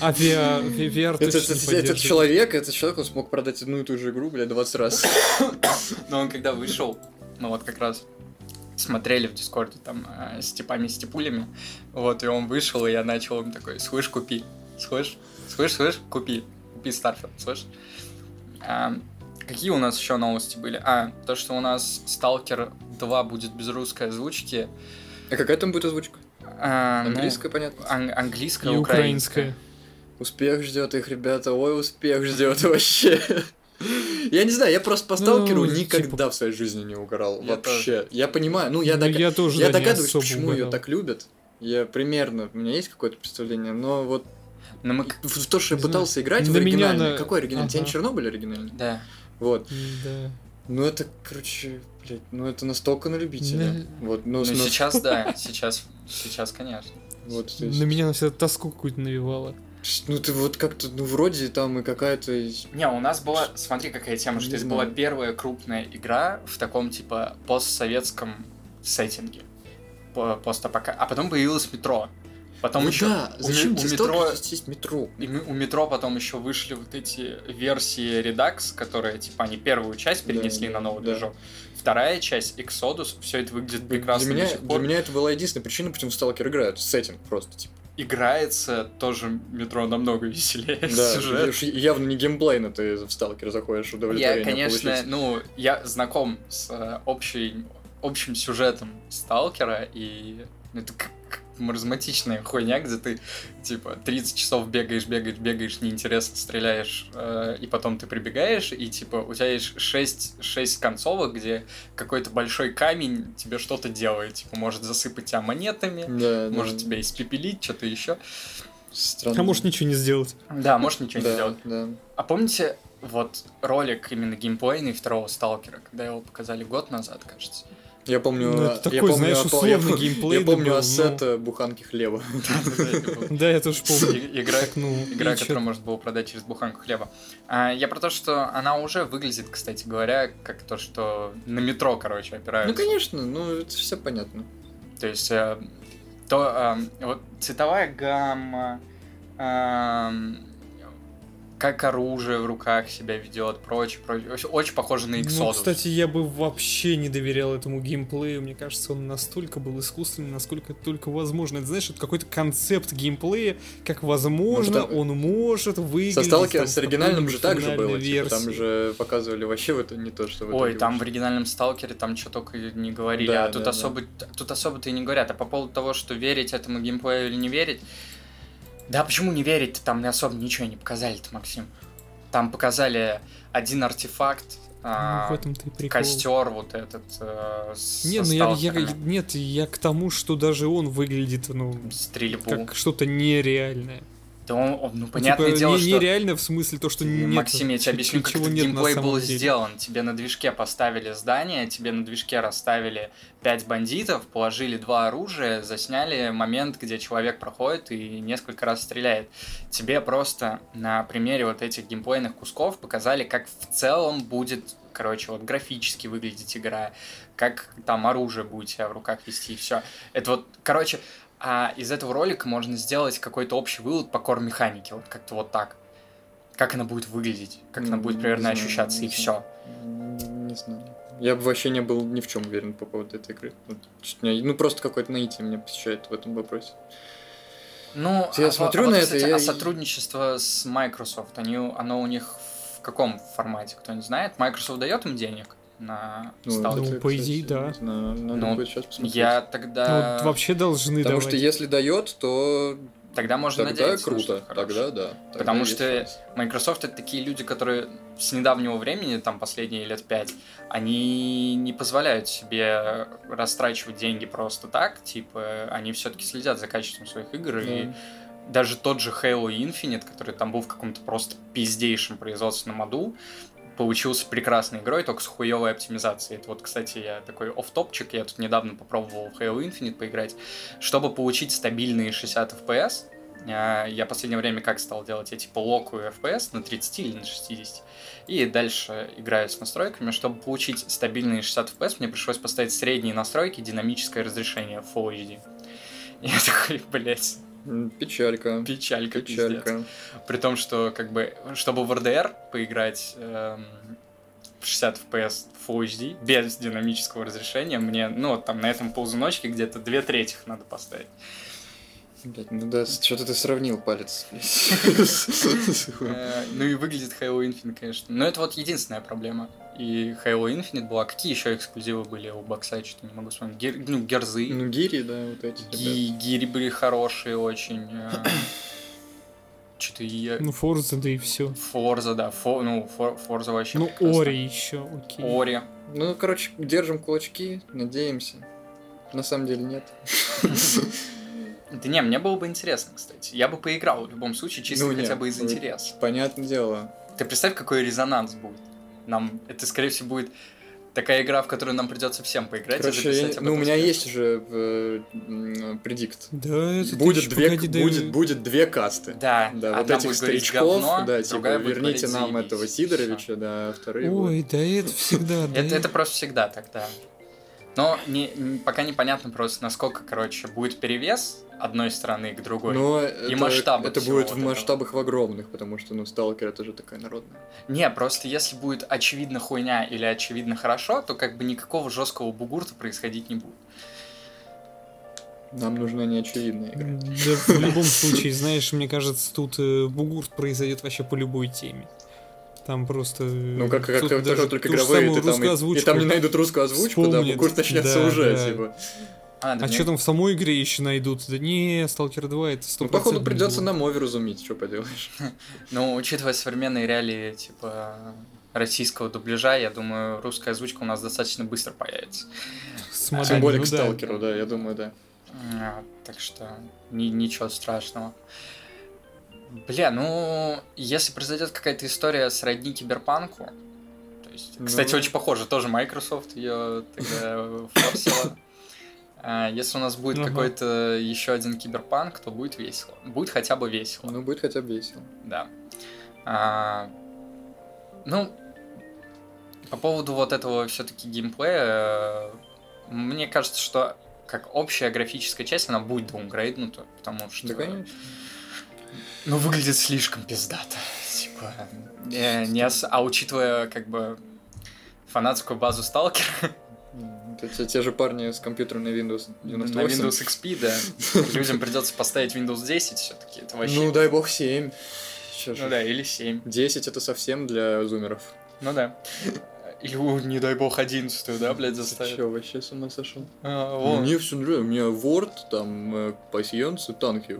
А VR, VR Этот, человек, этот человек, он смог продать одну и ту же игру, блядь, 20 раз. Но он когда вышел, мы вот как раз смотрели в Discord е там э, с типами, с типулями, вот, и он вышел, и я начал ему такой, слышь, купи, слышь, слышь, слышь, купи, купи Starfield, слышь. А, какие у нас еще новости были? А, то, что у нас Сталкер 2 будет без русской озвучки. А какая там будет озвучка? А, ну, Английская, понятно. ан- английская, И украинская. украинская. Успех ждет их, ребята. Ой, успех ждет вообще. Я не знаю, я просто по Ну, сталкеру типа- никогда в своей жизни не угорал. Я Вообще. Я понимаю. Ну, я, Ну, дог- я тоже, я да, догадываюсь, почему ее угадал. так любят. Я примерно, у меня есть какое-то представление, но вот Но мы... в в то, что я Не знаю. пытался играть в На меня оригинальный. на- Какой оригинальный? Тень Ага. Чернобыль оригинальный? Да. Вот. Да. Ну это, короче, блядь, ну это настолько на любителя. Да. Вот, ну, Ну, с- сейчас, да, сейчас, сейчас, конечно. вот, то есть, На меня она всегда тоску какую-то навевала. ну ты вот как-то, ну вроде там и какая-то Не, у нас была, смотри, какая тема, что Не это знаю. была первая крупная игра в таком, типа, постсоветском сеттинге. По- Постапока... А потом появилось метро. Потом Ну еще да, у, зачем у тебе метро, есть метро? и мы- у метро потом еще вышли вот эти версии Redux, которые, типа, они первую часть перенесли да, на новый да. движок. Вторая часть, Exodus, все это выглядит прекрасно для, меня, до сих для пор. меня это была единственная причина, почему в Сталкер играют. Сеттинг просто, типа. Играется тоже метро намного веселее. Да, сюжет. явно не геймплейно ты в Сталкер заходишь, удовлетворение Я, конечно, получить. ну, я знаком с э, общей общим сюжетом Сталкера, и это маразматичная хуйня, где ты, типа, 30 часов бегаешь, бегаешь, бегаешь, неинтересно стреляешь, э, и потом ты прибегаешь, и, типа, у тебя есть 6, 6 концовок, где какой-то большой камень тебе что-то делает, типа, может засыпать тебя монетами, Да, может да. тебя испепелить, что-то еще. Странно. А может ничего не сделать. Да, может ничего не сделать. да. А помните вот ролик именно геймплейный второго Сталкера, когда его показали год назад, кажется? Я помню, Ну, это я такой, помню, знаешь, условный я, геймплей Я помню был, ну. ассет э, буханки хлеба. Да, я тоже помню. Игра, ну, которую можно было продать через буханку хлеба. А, я про то, что она уже выглядит, кстати говоря, как то, что на метро, короче, Ну, опираются. конечно, ну, это все понятно. То есть, э, то, э, вот цветовая гамма, эм, как оружие в руках себя ведет, прочее, прочее. Очень- похоже на Ну, Exodus. кстати, я бы вообще не доверял этому геймплею. Мне кажется, он настолько был искусственный, насколько это только возможно. Это, знаешь, это какой-то концепт геймплея, как возможно Ну, он может выглядеть. Со Сталкера там, с оригинальным же так же было. типа, там же показывали вообще вот не то, что в Ой, там в оригинальном Сталкере там что только не говорили, Да, а тут да, особо тут особо-то и не говорят. А по поводу того, что верить этому геймплею или не верить, да почему не верить? Там особо ничего не показали-то, Максим. Там показали один артефакт, Ну, в этом-то и прикол. костер вот этот. э, Не, ну я, я- нет, я к тому, что даже он выглядит, ну, стрельбу. как что-то нереальное. Да он, он- ну Ну, понятное типа, дело, не- что нереально в смысле то, что нет. Максим, я тебе объясню, как этот геймплей был деле. сделан. Тебе на движке поставили здание, тебе на движке расставили пять бандитов, положили два оружия, засняли момент, где человек проходит и несколько раз стреляет. Тебе просто на примере вот этих геймплейных кусков показали, как в целом будет, короче, вот графически выглядеть игра, как там оружие будет себя в руках вести и все. Это вот, короче, а из этого ролика можно сделать какой-то общий вывод по кор-механике, вот как-то вот так. Как она будет выглядеть, как она будет примерно ощущаться, и все. Не знаю. Я бы вообще не был ни в чем уверен по поводу этой игры. Вот, меня- Ну, просто какое-то наитие меня посещает в этом вопросе. Ну, Я а, смотрю а вот, на это, кстати, я- а сотрудничество с Microsoft, они, оно у них в каком формате, кто не знает? Microsoft дает им денег на Ну, Stalker? Ну, по идее, да. знаю, Надо Ну, будет сейчас посмотреть. Я Ну, тогда... вот вообще должны Потому давать. что если дает, то Тогда можно тогда надеяться на круто. хорошее. Тогда да. Тогда Потому что шанс. Microsoft это такие люди, которые с недавнего времени, там последние лет пять, они не позволяют себе растрачивать деньги просто так, типа, они все-таки следят за качеством своих игр, и Да. даже тот же Halo Infinite, который там был в каком-то просто пиздейшем производственном аду, получился прекрасной игрой, только с хуевой оптимизацией. Это вот, кстати, я такой оф-топчик, я тут недавно попробовал в Halo Infinite поиграть. Чтобы получить стабильные 60 FPS, а, я в последнее время как стал делать? Я типа локую FPS на 30 или на 60. И дальше играю с настройками. Чтобы получить стабильные 60 FPS, мне пришлось поставить средние настройки, динамическое разрешение Full HD. Я такой, блять, М, Печалька. печалька, пиздец. Печалька. При том, что, как бы, чтобы в RDR поиграть эм, в 60 FPS Full HD без динамического разрешения, мне, ну, вот там на этом ползуночке где-то две трети надо поставить. Блядь, ну да, что-то ты сравнил палец. Э, Ну и выглядит Halo Infinite, конечно. Но это вот единственная проблема. И Halo Infinite была. Какие еще эксклюзивы были у Бокса, что-то не могу вспомнить. Гер- ну, Герзы. Ну, гири, да, вот эти. Ги- Гири были хорошие очень. Что-то я... Ну, Форза, да и все. Форза, да. Фо- Ну, Фор- Форза вообще Ну, прекрасно. Ори еще, окей. Ори. Ну, короче, держим кулачки, надеемся. На самом деле нет. Да не, мне было бы интересно, кстати. Я бы поиграл в любом случае, чисто Ну, хотя нет, бы из ну, интереса. Понятное дело. Ты представь, какой резонанс будет. Нам это, скорее всего, будет такая игра, в которую нам придется всем поиграть. и Короче, записать я- ну, у меня список. есть уже э, предикт. Да, это Будет две, погоди, будет, мне- будет две касты. Да, Да, вот одна этих старичков, говно, да, типа, верните нам «заебись». этого Сидоровича, да, а вторые. Ой, да это всегда, да. Это, это просто всегда так, да. Но не, не- пока непонятно просто, насколько, короче, будет перевес одной стороны к другой. Но это, масштабы это будет вот в этого. масштабах в огромных, потому что, ну, Сталкер это же такая народная. Не, просто если будет очевидно хуйня или очевидно хорошо, то как бы никакого жесткого бугурта происходить не будет. Нам нужна неочевидная игра. Да, в любом случае, знаешь, мне кажется, тут э, бугурт произойдет вообще по любой теме. Там просто... Ну, как, как, как даже только игровые, самую ты там, и, и там не найдут русскую озвучку, да, вспомнит. курс начнется Да, уже, да. типа. А, да А что там в самой игре еще найдут? Да не, Stalker 2 это 100% Ну, походу, придется на мове разуметь, что поделаешь. Ну, учитывая современные реалии, типа, российского дубляжа, я думаю, русская озвучка у нас достаточно быстро появится. С Тем более ну к да. сталкеру, да, я думаю, да. А, Так что ни- ничего страшного. Бля, ну, если произойдет какая-то история сродни киберпанку, то есть, кстати, Ну. очень похоже, тоже Microsoft ее тогда форсила. А, Если у нас будет Ага. какой-то еще один киберпанк, то будет весело. Будет хотя бы весело. Ну, будет хотя бы весело. Да. А, ну, по поводу вот этого все-таки геймплея, мне кажется, что как общая графическая часть, она будет двумгрейднута, потому что... Да, конечно. Ну, выглядит слишком пиздато. Типа, э, не ос- а учитывая, как бы, фанатскую базу Сталкера это те, же парни с компьютерной Windows на 98. Windows XP, да, людям придется поставить Windows 10 все-таки. Это вообще... Ну, дай бог 7. Сейчас Ну да, или 7. 10 это совсем для зумеров. Ну да. Или, не дай бог, 11 да, блядь, заставят. Че, вообще с ума сошел? А, вон. Мне все нравится. У меня Word, там, э, пассиансы, танки.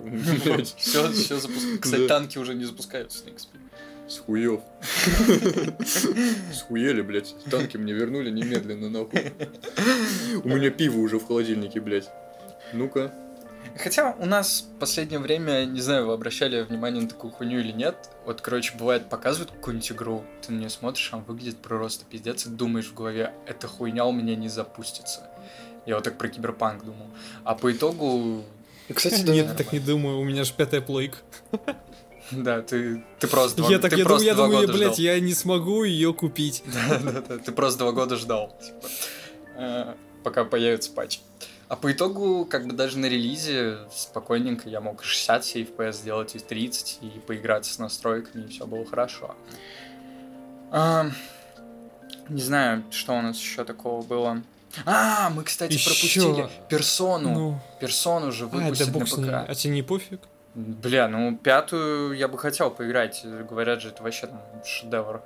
Все, все запускается. Кстати, танки уже не запускаются на XP. С хуев. Схуели, блядь. Танки мне вернули немедленно, нахуй. У меня пиво уже в холодильнике, блядь. Ну-ка. Хотя у нас в последнее время, не знаю, вы обращали внимание на такую хуйню или нет. Вот, короче, бывает, показывают какую-нибудь игру, ты на нее смотришь, а он выглядит просто пиздец, и думаешь в голове, эта хуйня у меня не запустится. Я вот так про киберпанк думал. А по итогу, Кстати, да. Нет, так не думаю, у меня же пятая плойка. да, ты, ты просто два, Я так, ты я думаю, просто я два думаю, года блядь, ждал. я не смогу ее купить. Да-да-да, ты просто два года ждал, типа, э, пока появится патч. А по итогу, как бы даже на релизе спокойненько я мог и 60 FPS сделать, и 30, и поиграться с настройками, и все было хорошо. А, не знаю, что у нас еще такого было. А, мы, кстати, Ещё. пропустили персону. Ну, Персону же а, да выпустить на. ПК. А тебе не пофиг? Бля, ну пятую я бы хотел поиграть. Говорят же, это вообще там шедевр.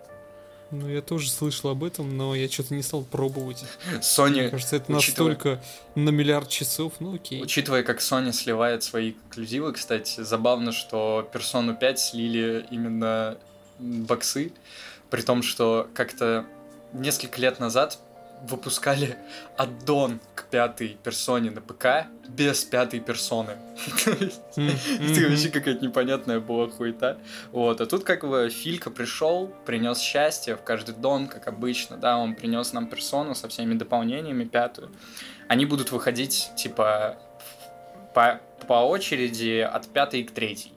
Ну, я тоже слышал об этом, но я что-то не стал пробовать. Мне Sony кажется, это учитывая- настолько на миллиард часов, ну окей. Учитывая, как Sony сливает свои эксклюзивы, кстати, забавно, что Persona 5 слили именно боксы, при том, что как-то несколько лет назад выпускали аддон к пятой персоне на ПК без пятой персоны. Это вообще какая-то непонятная была хуета. Вот, а тут как бы Филька пришел, принес счастье в каждый дом, как обычно, да, он принес нам персону со всеми дополнениями, пятую. Они будут выходить, типа, по, по очереди от пятой к третьей.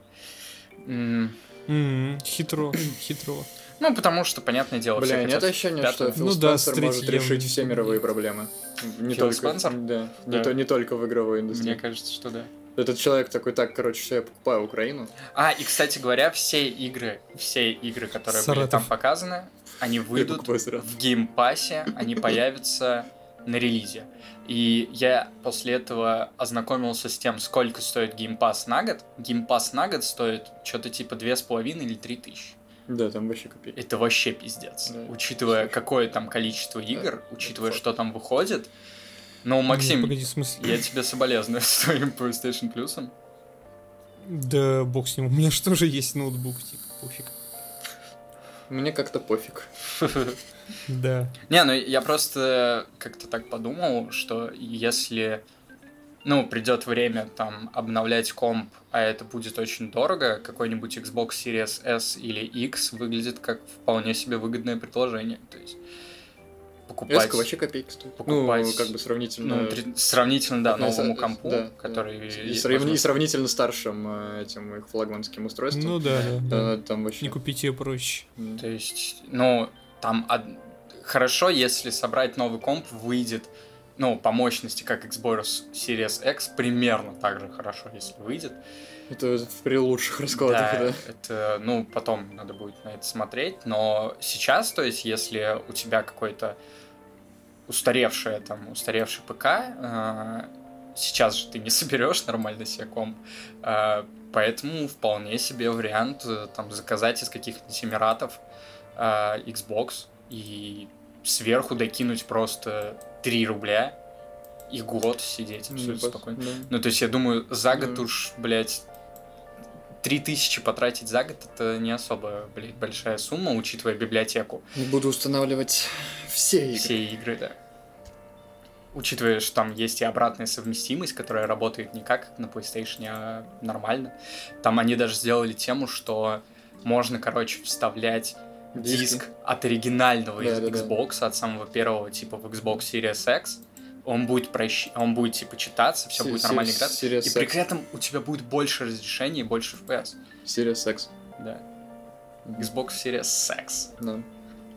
Хитро, хитро. Ну, потому что, понятное дело, все Бля, нет хотят ощущения, пятую. что Фил Ну да, Спенсер с может решить все мировые проблемы. Не Фил только, Спенсер? Да, Да. Не, то, не только в игровой индустрии. Мне кажется, что да. Этот человек такой, так, короче, все, я покупаю Украину. А, и, кстати говоря, все игры, все игры, которые были Саратов. там показаны, они выйдут в Game Pass е, они появятся на релизе. И я после этого ознакомился с тем, сколько стоит Game Pass на год. Game Pass на год стоит что-то типа две с половиной или три тысячи. Да, там вообще копейки. Это вообще пиздец. Да. Учитывая, какое там количество игр, учитывая, факт. что там выходит. Ну, Не, Максим, Погоди, в смысле? я тебе соболезную с твоим PlayStation Plus. Да бог с ним, у меня же тоже есть ноутбук, типа, пофиг. Мне как-то пофиг. Да. Не, ну я просто как-то так подумал, что если, ну, придет время там обновлять комп, а это будет очень дорого, какой-нибудь Xbox Series S или X выглядит как вполне себе выгодное предложение. То есть покупать... Эска вообще копейки стоит. покупать- Ну, как бы сравнительно... ну, три- сравнительно, да, новому компу, да, который... И, срав- и сравнительно старшим э, этим их флагманским устройством. Ну да, да, да. Там вообще... Не купить ее проще. То есть, ну, там од- хорошо, если собрать новый комп, выйдет, ну, по мощности, как Xbox Series X, примерно так же хорошо, если выйдет. Это при лучших раскладах, да. это, ну, потом надо будет на это смотреть, но сейчас, то есть, если у тебя какой-то устаревший, там, устаревший ПК, э, сейчас же ты не соберешь нормально себе комп, э, поэтому вполне себе вариант, э, там, заказать из каких-нибудь Эмиратов а, Xbox и сверху докинуть просто 3 рубля и год сидеть Ну, абсолютно пос- спокойно. да. Ну, то есть я думаю, за год Да. уж, блядь, 3000 потратить за год это не особо, блядь, большая сумма, учитывая библиотеку. Не буду устанавливать все игры. Все игры, да. Учитывая, что там есть и обратная совместимость, которая работает не как на PlayStation, а нормально. Там они даже сделали тему, что можно, короче, вставлять Диски. диск от оригинального из Да-да-да. Xbox, от самого первого, типа в Xbox Series X. Он будет, прощ... он будет типа читаться, все Си- будет нормально играться. Series И при X. этом у тебя будет больше разрешений и больше FPS. Series X. Да. Xbox Series X. Да.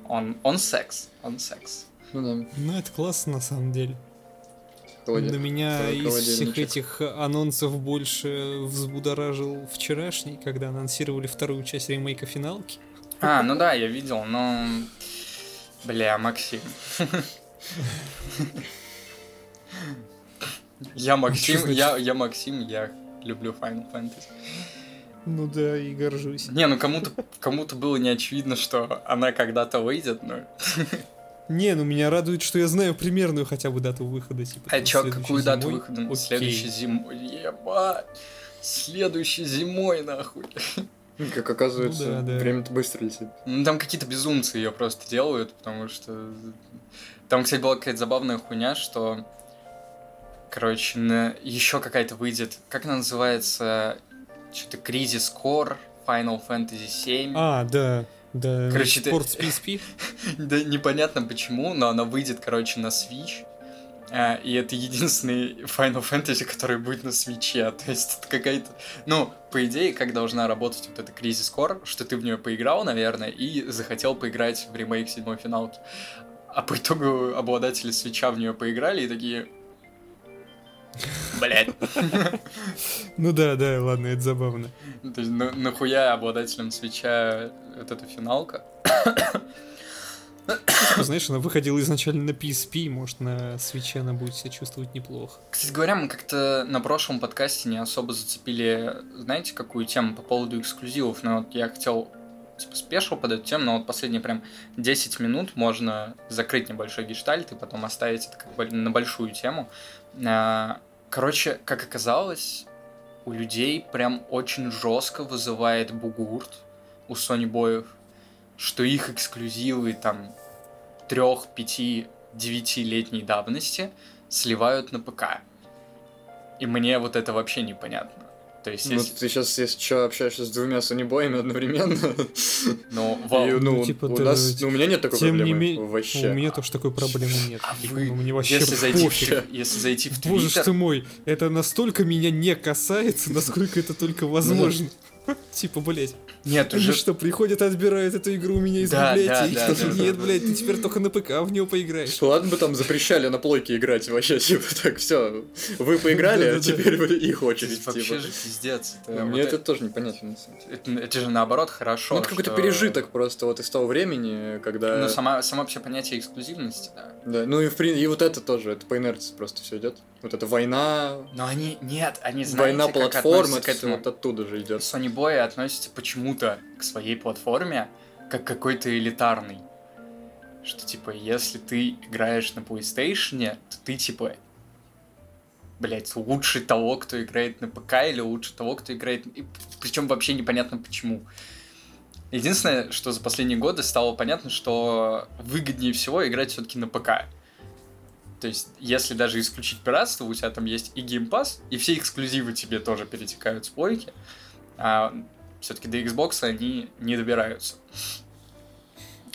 Он, он секс. Он секс. Ну да. Ну, это классно, на самом деле. Холодильник. На меня Холо- из всех этих анонсов больше взбудоражил вчерашний, когда анонсировали вторую часть ремейка финалки. А, ну да, я видел, но... Бля, Максим. Я Максим, я, я Максим, я люблю Final Fantasy. Ну да, и горжусь. Не, ну кому-то кому-то было не очевидно, что она когда-то выйдет, но... Не, ну меня радует, что я знаю примерную хотя бы дату выхода. Типа, А чё, какую дату зимой. выхода? Окей. Следующей зимой. Ебать! Следующей зимой, нахуй. Ну, Как оказывается, Ну да, да. время-то быстро летит. Ну, там какие-то безумцы ее просто делают, потому что... Там, кстати, была какая-то забавная хуйня, что... Короче, на... еще какая-то выйдет... Как она называется? Что-то Crisis Core, Final Fantasy 7. А, да, да. Короче, ты- Спорт PSP. Да непонятно почему, но она выйдет, короче, на Switch. А, и это единственный Final Fantasy, который будет на свече. То есть это какая-то... Ну, по идее, как должна работать вот эта Crisis Core, что ты в нее поиграл, наверное, и захотел поиграть в ремейк седьмой финалки. А по итогу обладатели свеча в нее поиграли и такие... Блять. Ну да, да, ладно, это забавно. То есть на- нахуя обладателям свеча вот эта финалка? Типа, знаешь, она выходила изначально на PSP, может, на свече она будет себя чувствовать неплохо. Кстати говоря, мы как-то на прошлом подкасте не особо зацепили, знаете, какую тему по поводу эксклюзивов, но вот я хотел типа спешил под эту тему, но вот последние прям 10 минут можно закрыть небольшой гештальт и потом оставить это как бы на большую тему. А, Короче, как оказалось, у людей прям очень жестко вызывает бугурт у Sony боев, что их эксклюзивы там трех, пяти, девятилетней давности сливают на ПК. И мне вот это вообще непонятно. То есть, Ну, если... ты сейчас, если что, общаешься с двумя сонибоями одновременно. Ну, И, во- ну, Ну, типа, у ты- нас, ну, у меня нет такой Тем не проблемы менее, вообще. у меня тоже такой проблемы нет. А вы, ну, мне вообще если зайти, в, если зайти в Боже ж ты Твиттер, мой, это настолько меня не касается, насколько это только возможно. Типа, блять, нет, они уже что, приходят, отбирают эту игру у меня из Да, библиотеки? да, да, да, Нет, да. блядь, ты теперь только на ПК в него поиграешь. Ладно бы там запрещали на плойке играть вообще, типа, так, все, вы поиграли, а теперь вы их очередь, вообще типа. же пиздец. Мне это это, тоже непонятно, это- же наоборот хорошо. Ну, это какой-то что- пережиток просто вот из того времени, когда... Ну, сама, само вообще понятие эксклюзивности, да. Да, ну и, в прин- и вот это тоже, это по инерции просто все идет. Вот эта война, Но они, нет, они знаете, война как платформ, относятся это к всё этому. вот оттуда же идет. Sony Boy относится почему-то к своей платформе как какой-то элитарный. Что типа, если ты играешь на PlayStation, то ты типа блять, лучше того, кто играет на ПК, или лучше того, кто играет... Причем вообще непонятно почему. Единственное, что за последние годы стало понятно, что выгоднее всего играть все-таки на ПК. То есть, если даже исключить пиратство, у тебя там есть и Pass, и все эксклюзивы тебе тоже перетекают с плойки, а все-таки до Xbox они не добираются.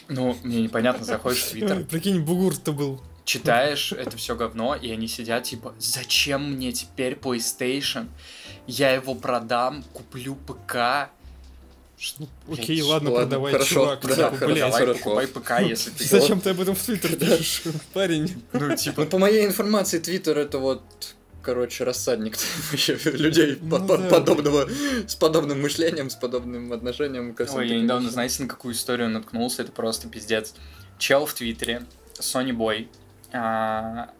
Ну, мне непонятно, заходишь в Твиттер, Прикинь, бугур-то был. читаешь это все говно, и они сидят типа, зачем мне теперь PlayStation? Я его продам, куплю ПК. Что, Окей, блядь, ладно, ладно, продавай, хорошо, чувак. да, типа, хорошо, блядь. Давай, покупай ПК, если ты... Зачем ты об этом в Твиттер пишешь, парень? Ну, типа, Ну, по моей информации, Твиттер это вот, короче, рассадник людей Ну по- по- да. подобного, с подобным мышлением, с подобным отношением ко всем Ой, я недавно, вещам. знаете, на какую историю наткнулся, это просто пиздец. Чел в Твиттере, Sony Boy, а,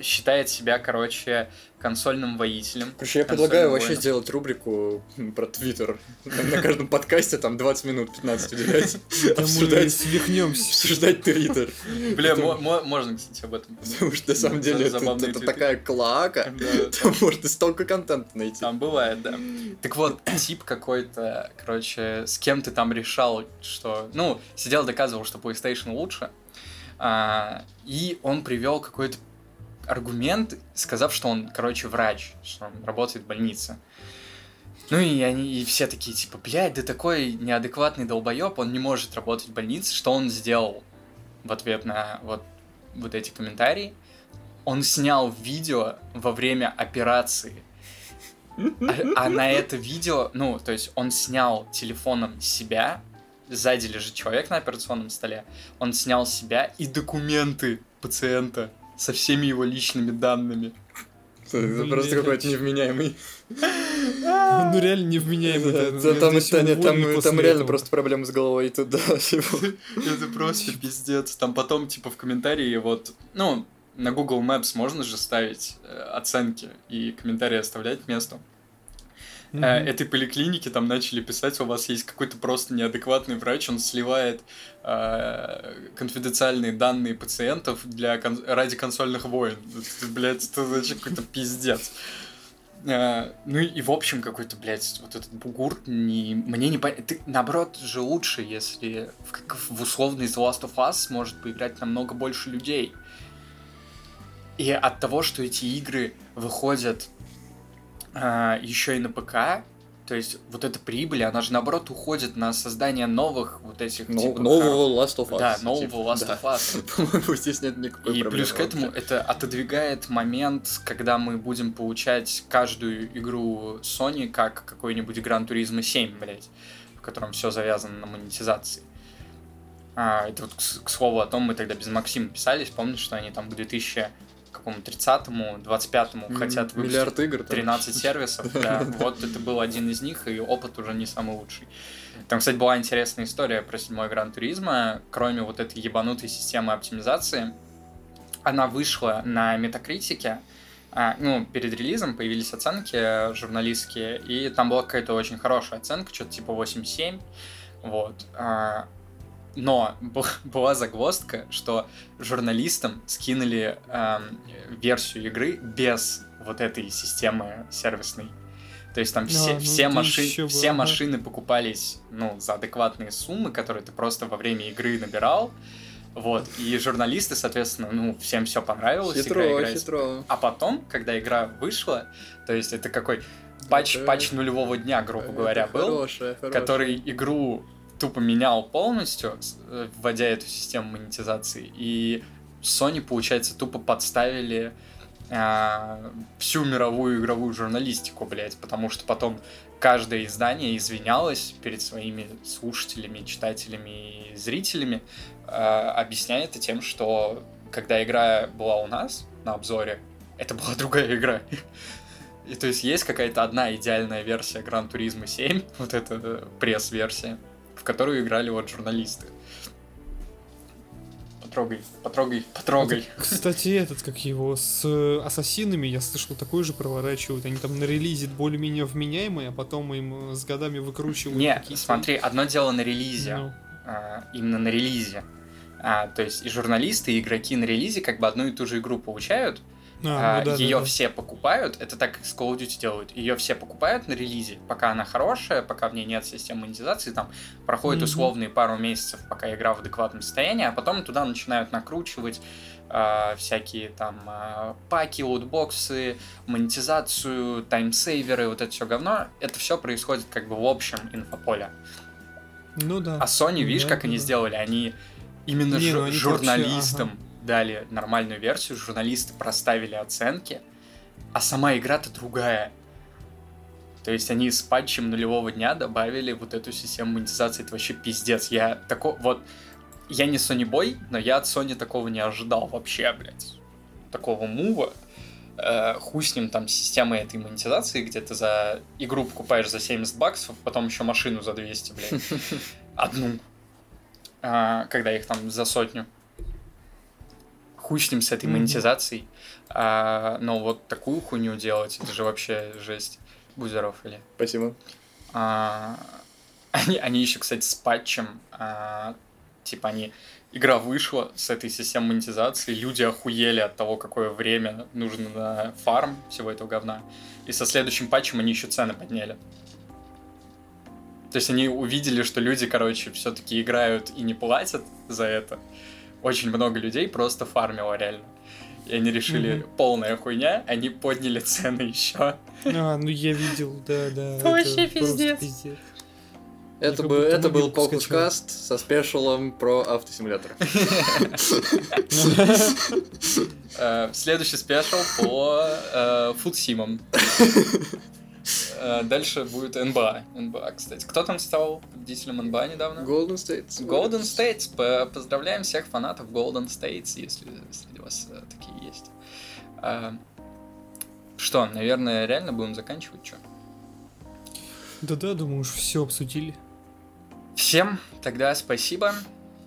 считает себя, короче, консольным воителем. Короче, я консольным предлагаю вообще воином. сделать рубрику про Твиттер. На каждом подкасте там 20 минут, 15 уделять. Да мы Обсуждать свихнемся. обсуждать Твиттер. Бля, можно, кстати, об этом. Потому что на самом деле это, такая клака. Да, Там можно столько контента найти. Там бывает, да. Так вот, тип какой-то, короче, с кем ты там решал, что... Ну, сидел, доказывал, что PlayStation лучше. А, и он привел какой-то аргумент, сказав, что он, короче, врач, что он работает в больнице. Ну и они и все такие, типа, блядь, да такой неадекватный долбоеб, он не может работать в больнице. Что он сделал в ответ на вот, вот эти комментарии? Он снял видео во время операции. А, а на это видео, ну, то есть он снял телефоном себя, сзади лежит человек на операционном столе, он снял себя и документы пациента со всеми его личными данными. Это Блин. просто какой-то невменяемый. Ну реально невменяемый. Там реально просто проблемы с головой туда. Это просто пиздец. Там потом, типа, в комментарии вот, ну, на Google Maps можно же ставить э, оценки и комментарии оставлять. Мгм. э, этой поликлиники там начали писать, у вас есть какой-то просто неадекватный врач, он сливает конфиденциальные данные пациентов для кон- ради консольных войн. Это, блядь, это вообще какой-то пиздец. Э, ну и, и в общем какой-то, блядь, вот этот бугур, не, мне не понятно. Наоборот же лучше, если в, как в условный The Last of Us может поиграть намного больше людей. И от того, что эти игры выходят еще и на ПК, то есть вот эта прибыль, она же наоборот уходит на создание новых вот этих Ну, типа, Нового Last of Us. Да, нового типа, Last да. of Us. По-моему, здесь нет никакой И проблемы плюс к этому вообще. это отодвигает момент, когда мы будем получать каждую игру Sony как какой-нибудь Gran Turismo 7, блядь, в котором все завязано на монетизации. А, это вот, к, к слову, о том мы тогда без Максима писались, помнишь, что они там к 2000 какому 30-му, 25-му М, хотят выпустить Миллиард игр. там. 13 сервисов, да. Вот это был один из них, и опыт уже не самый лучший. Там, кстати, была интересная история про седьмой Гран Туризма. Кроме вот этой ебанутой системы оптимизации, она вышла на метакритике, а, ну, перед релизом появились оценки журналистские, и там была какая-то очень хорошая оценка, что-то типа 8,7, вот. А, Но была загвоздка, что журналистам скинули эм, версию игры без вот этой системы сервисной. То есть там А, все, ну все, маши- ещё бы, все ага. машины покупались ну, за адекватные суммы, которые ты просто во время игры набирал. Вот. И журналисты, соответственно, ну, всем все понравилось. игра Хитро, играется. хитро. А потом, когда игра вышла, то есть это какой патч, Это- патч нулевого дня, грубо говоря, Это был, хорошая, хорошая. который игру тупо менял полностью, э, вводя эту систему монетизации. И Sony, получается, тупо подставили а, всю мировую игровую журналистику, блядь, потому что потом каждое издание извинялось перед своими слушателями, читателями и зрителями, а, объясняя это тем, что когда игра была у нас на обзоре, это была другая игра. И то есть есть какая-то одна идеальная версия Гран Туризма 7, вот эта э, пресс-версия, которую играли вот журналисты. Потрогай, потрогай, потрогай. Кстати, этот, как его, с ассасинами, я слышал, такой же проворачивают. Они там на релизе более-менее вменяемые, а потом им э, с годами выкручивают. Не, какие-то- смотри, одно дело на релизе, Ну, а, именно на релизе. А, то есть и журналисты, и игроки на релизе как бы одну и ту же игру получают, а, ну да, да, ее да. все покупают, это так с Call of Duty делают, ее все покупают на релизе, пока она хорошая, пока в ней нет системы монетизации, там проходит Мгм. условные пару месяцев, пока игра в адекватном состоянии, а потом туда начинают накручивать а, всякие там а, паки, лутбоксы, монетизацию, таймсейверы, вот это все говно, это все происходит как бы в общем инфополе. Ну да. А Sony, видишь, Да, как да, они да. сделали? Они именно Не, жу- ну журналистам вообще, дали нормальную версию, журналисты проставили оценки, а сама игра-то другая. То есть они с патчем нулевого дня добавили вот эту систему монетизации. Это вообще пиздец. Я такой вот... Я не Sony Boy, но я от Sony такого не ожидал вообще, блядь. Такого мува. Э, хуй с ним там системой этой монетизации, где ты за игру покупаешь за 70 баксов, потом еще машину за 200, блядь. Одну. А, когда их там за сотню. Хуй с ним, с этой монетизацией. А, но вот такую хуйню делать, это же вообще жесть. Будь здоров, или. Спасибо. А, они, они еще, кстати, с патчем, а, типа они игра вышла с этой системой монетизации, люди охуели от того, какое время нужно на фарм всего этого говна. И со следующим патчем они еще цены подняли. То есть они увидели, что люди, короче, все-таки играют и не платят за это. Очень много людей просто фармило реально. И они решили, Мгм. полная хуйня, они подняли цены еще. А, ну я видел, да, да. Это вообще пиздец. пиздец. Это, бы, это был. Cast со спешалом про автосимулятор. Э, Следующий спешл по э, фудсимам. Э, Дальше будет НБА. НБА, кстати. Кто там стал победителем НБА недавно? Golden State. Golden States. Поздравляем всех фанатов Golden States, если среди вас э, такие есть. Э, Что, наверное, реально будем заканчивать? Что? Да-да, думаю, уж все обсудили. Всем тогда спасибо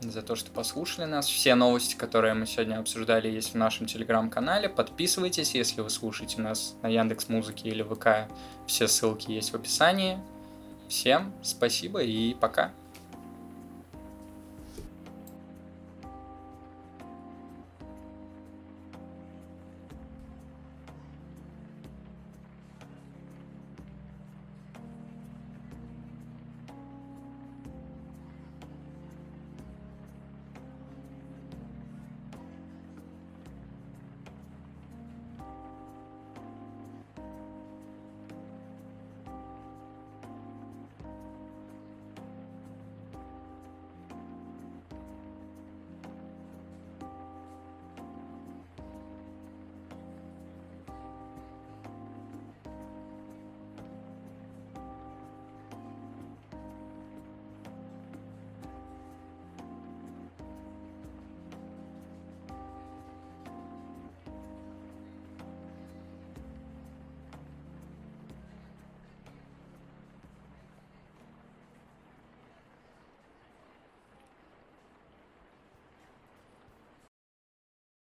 за то, что послушали нас. Все новости, которые мы сегодня обсуждали, есть в нашем телеграм-канале. Подписывайтесь, если вы слушаете нас на Яндекс Музыке или ВК. Все ссылки есть в описании. Всем спасибо и пока.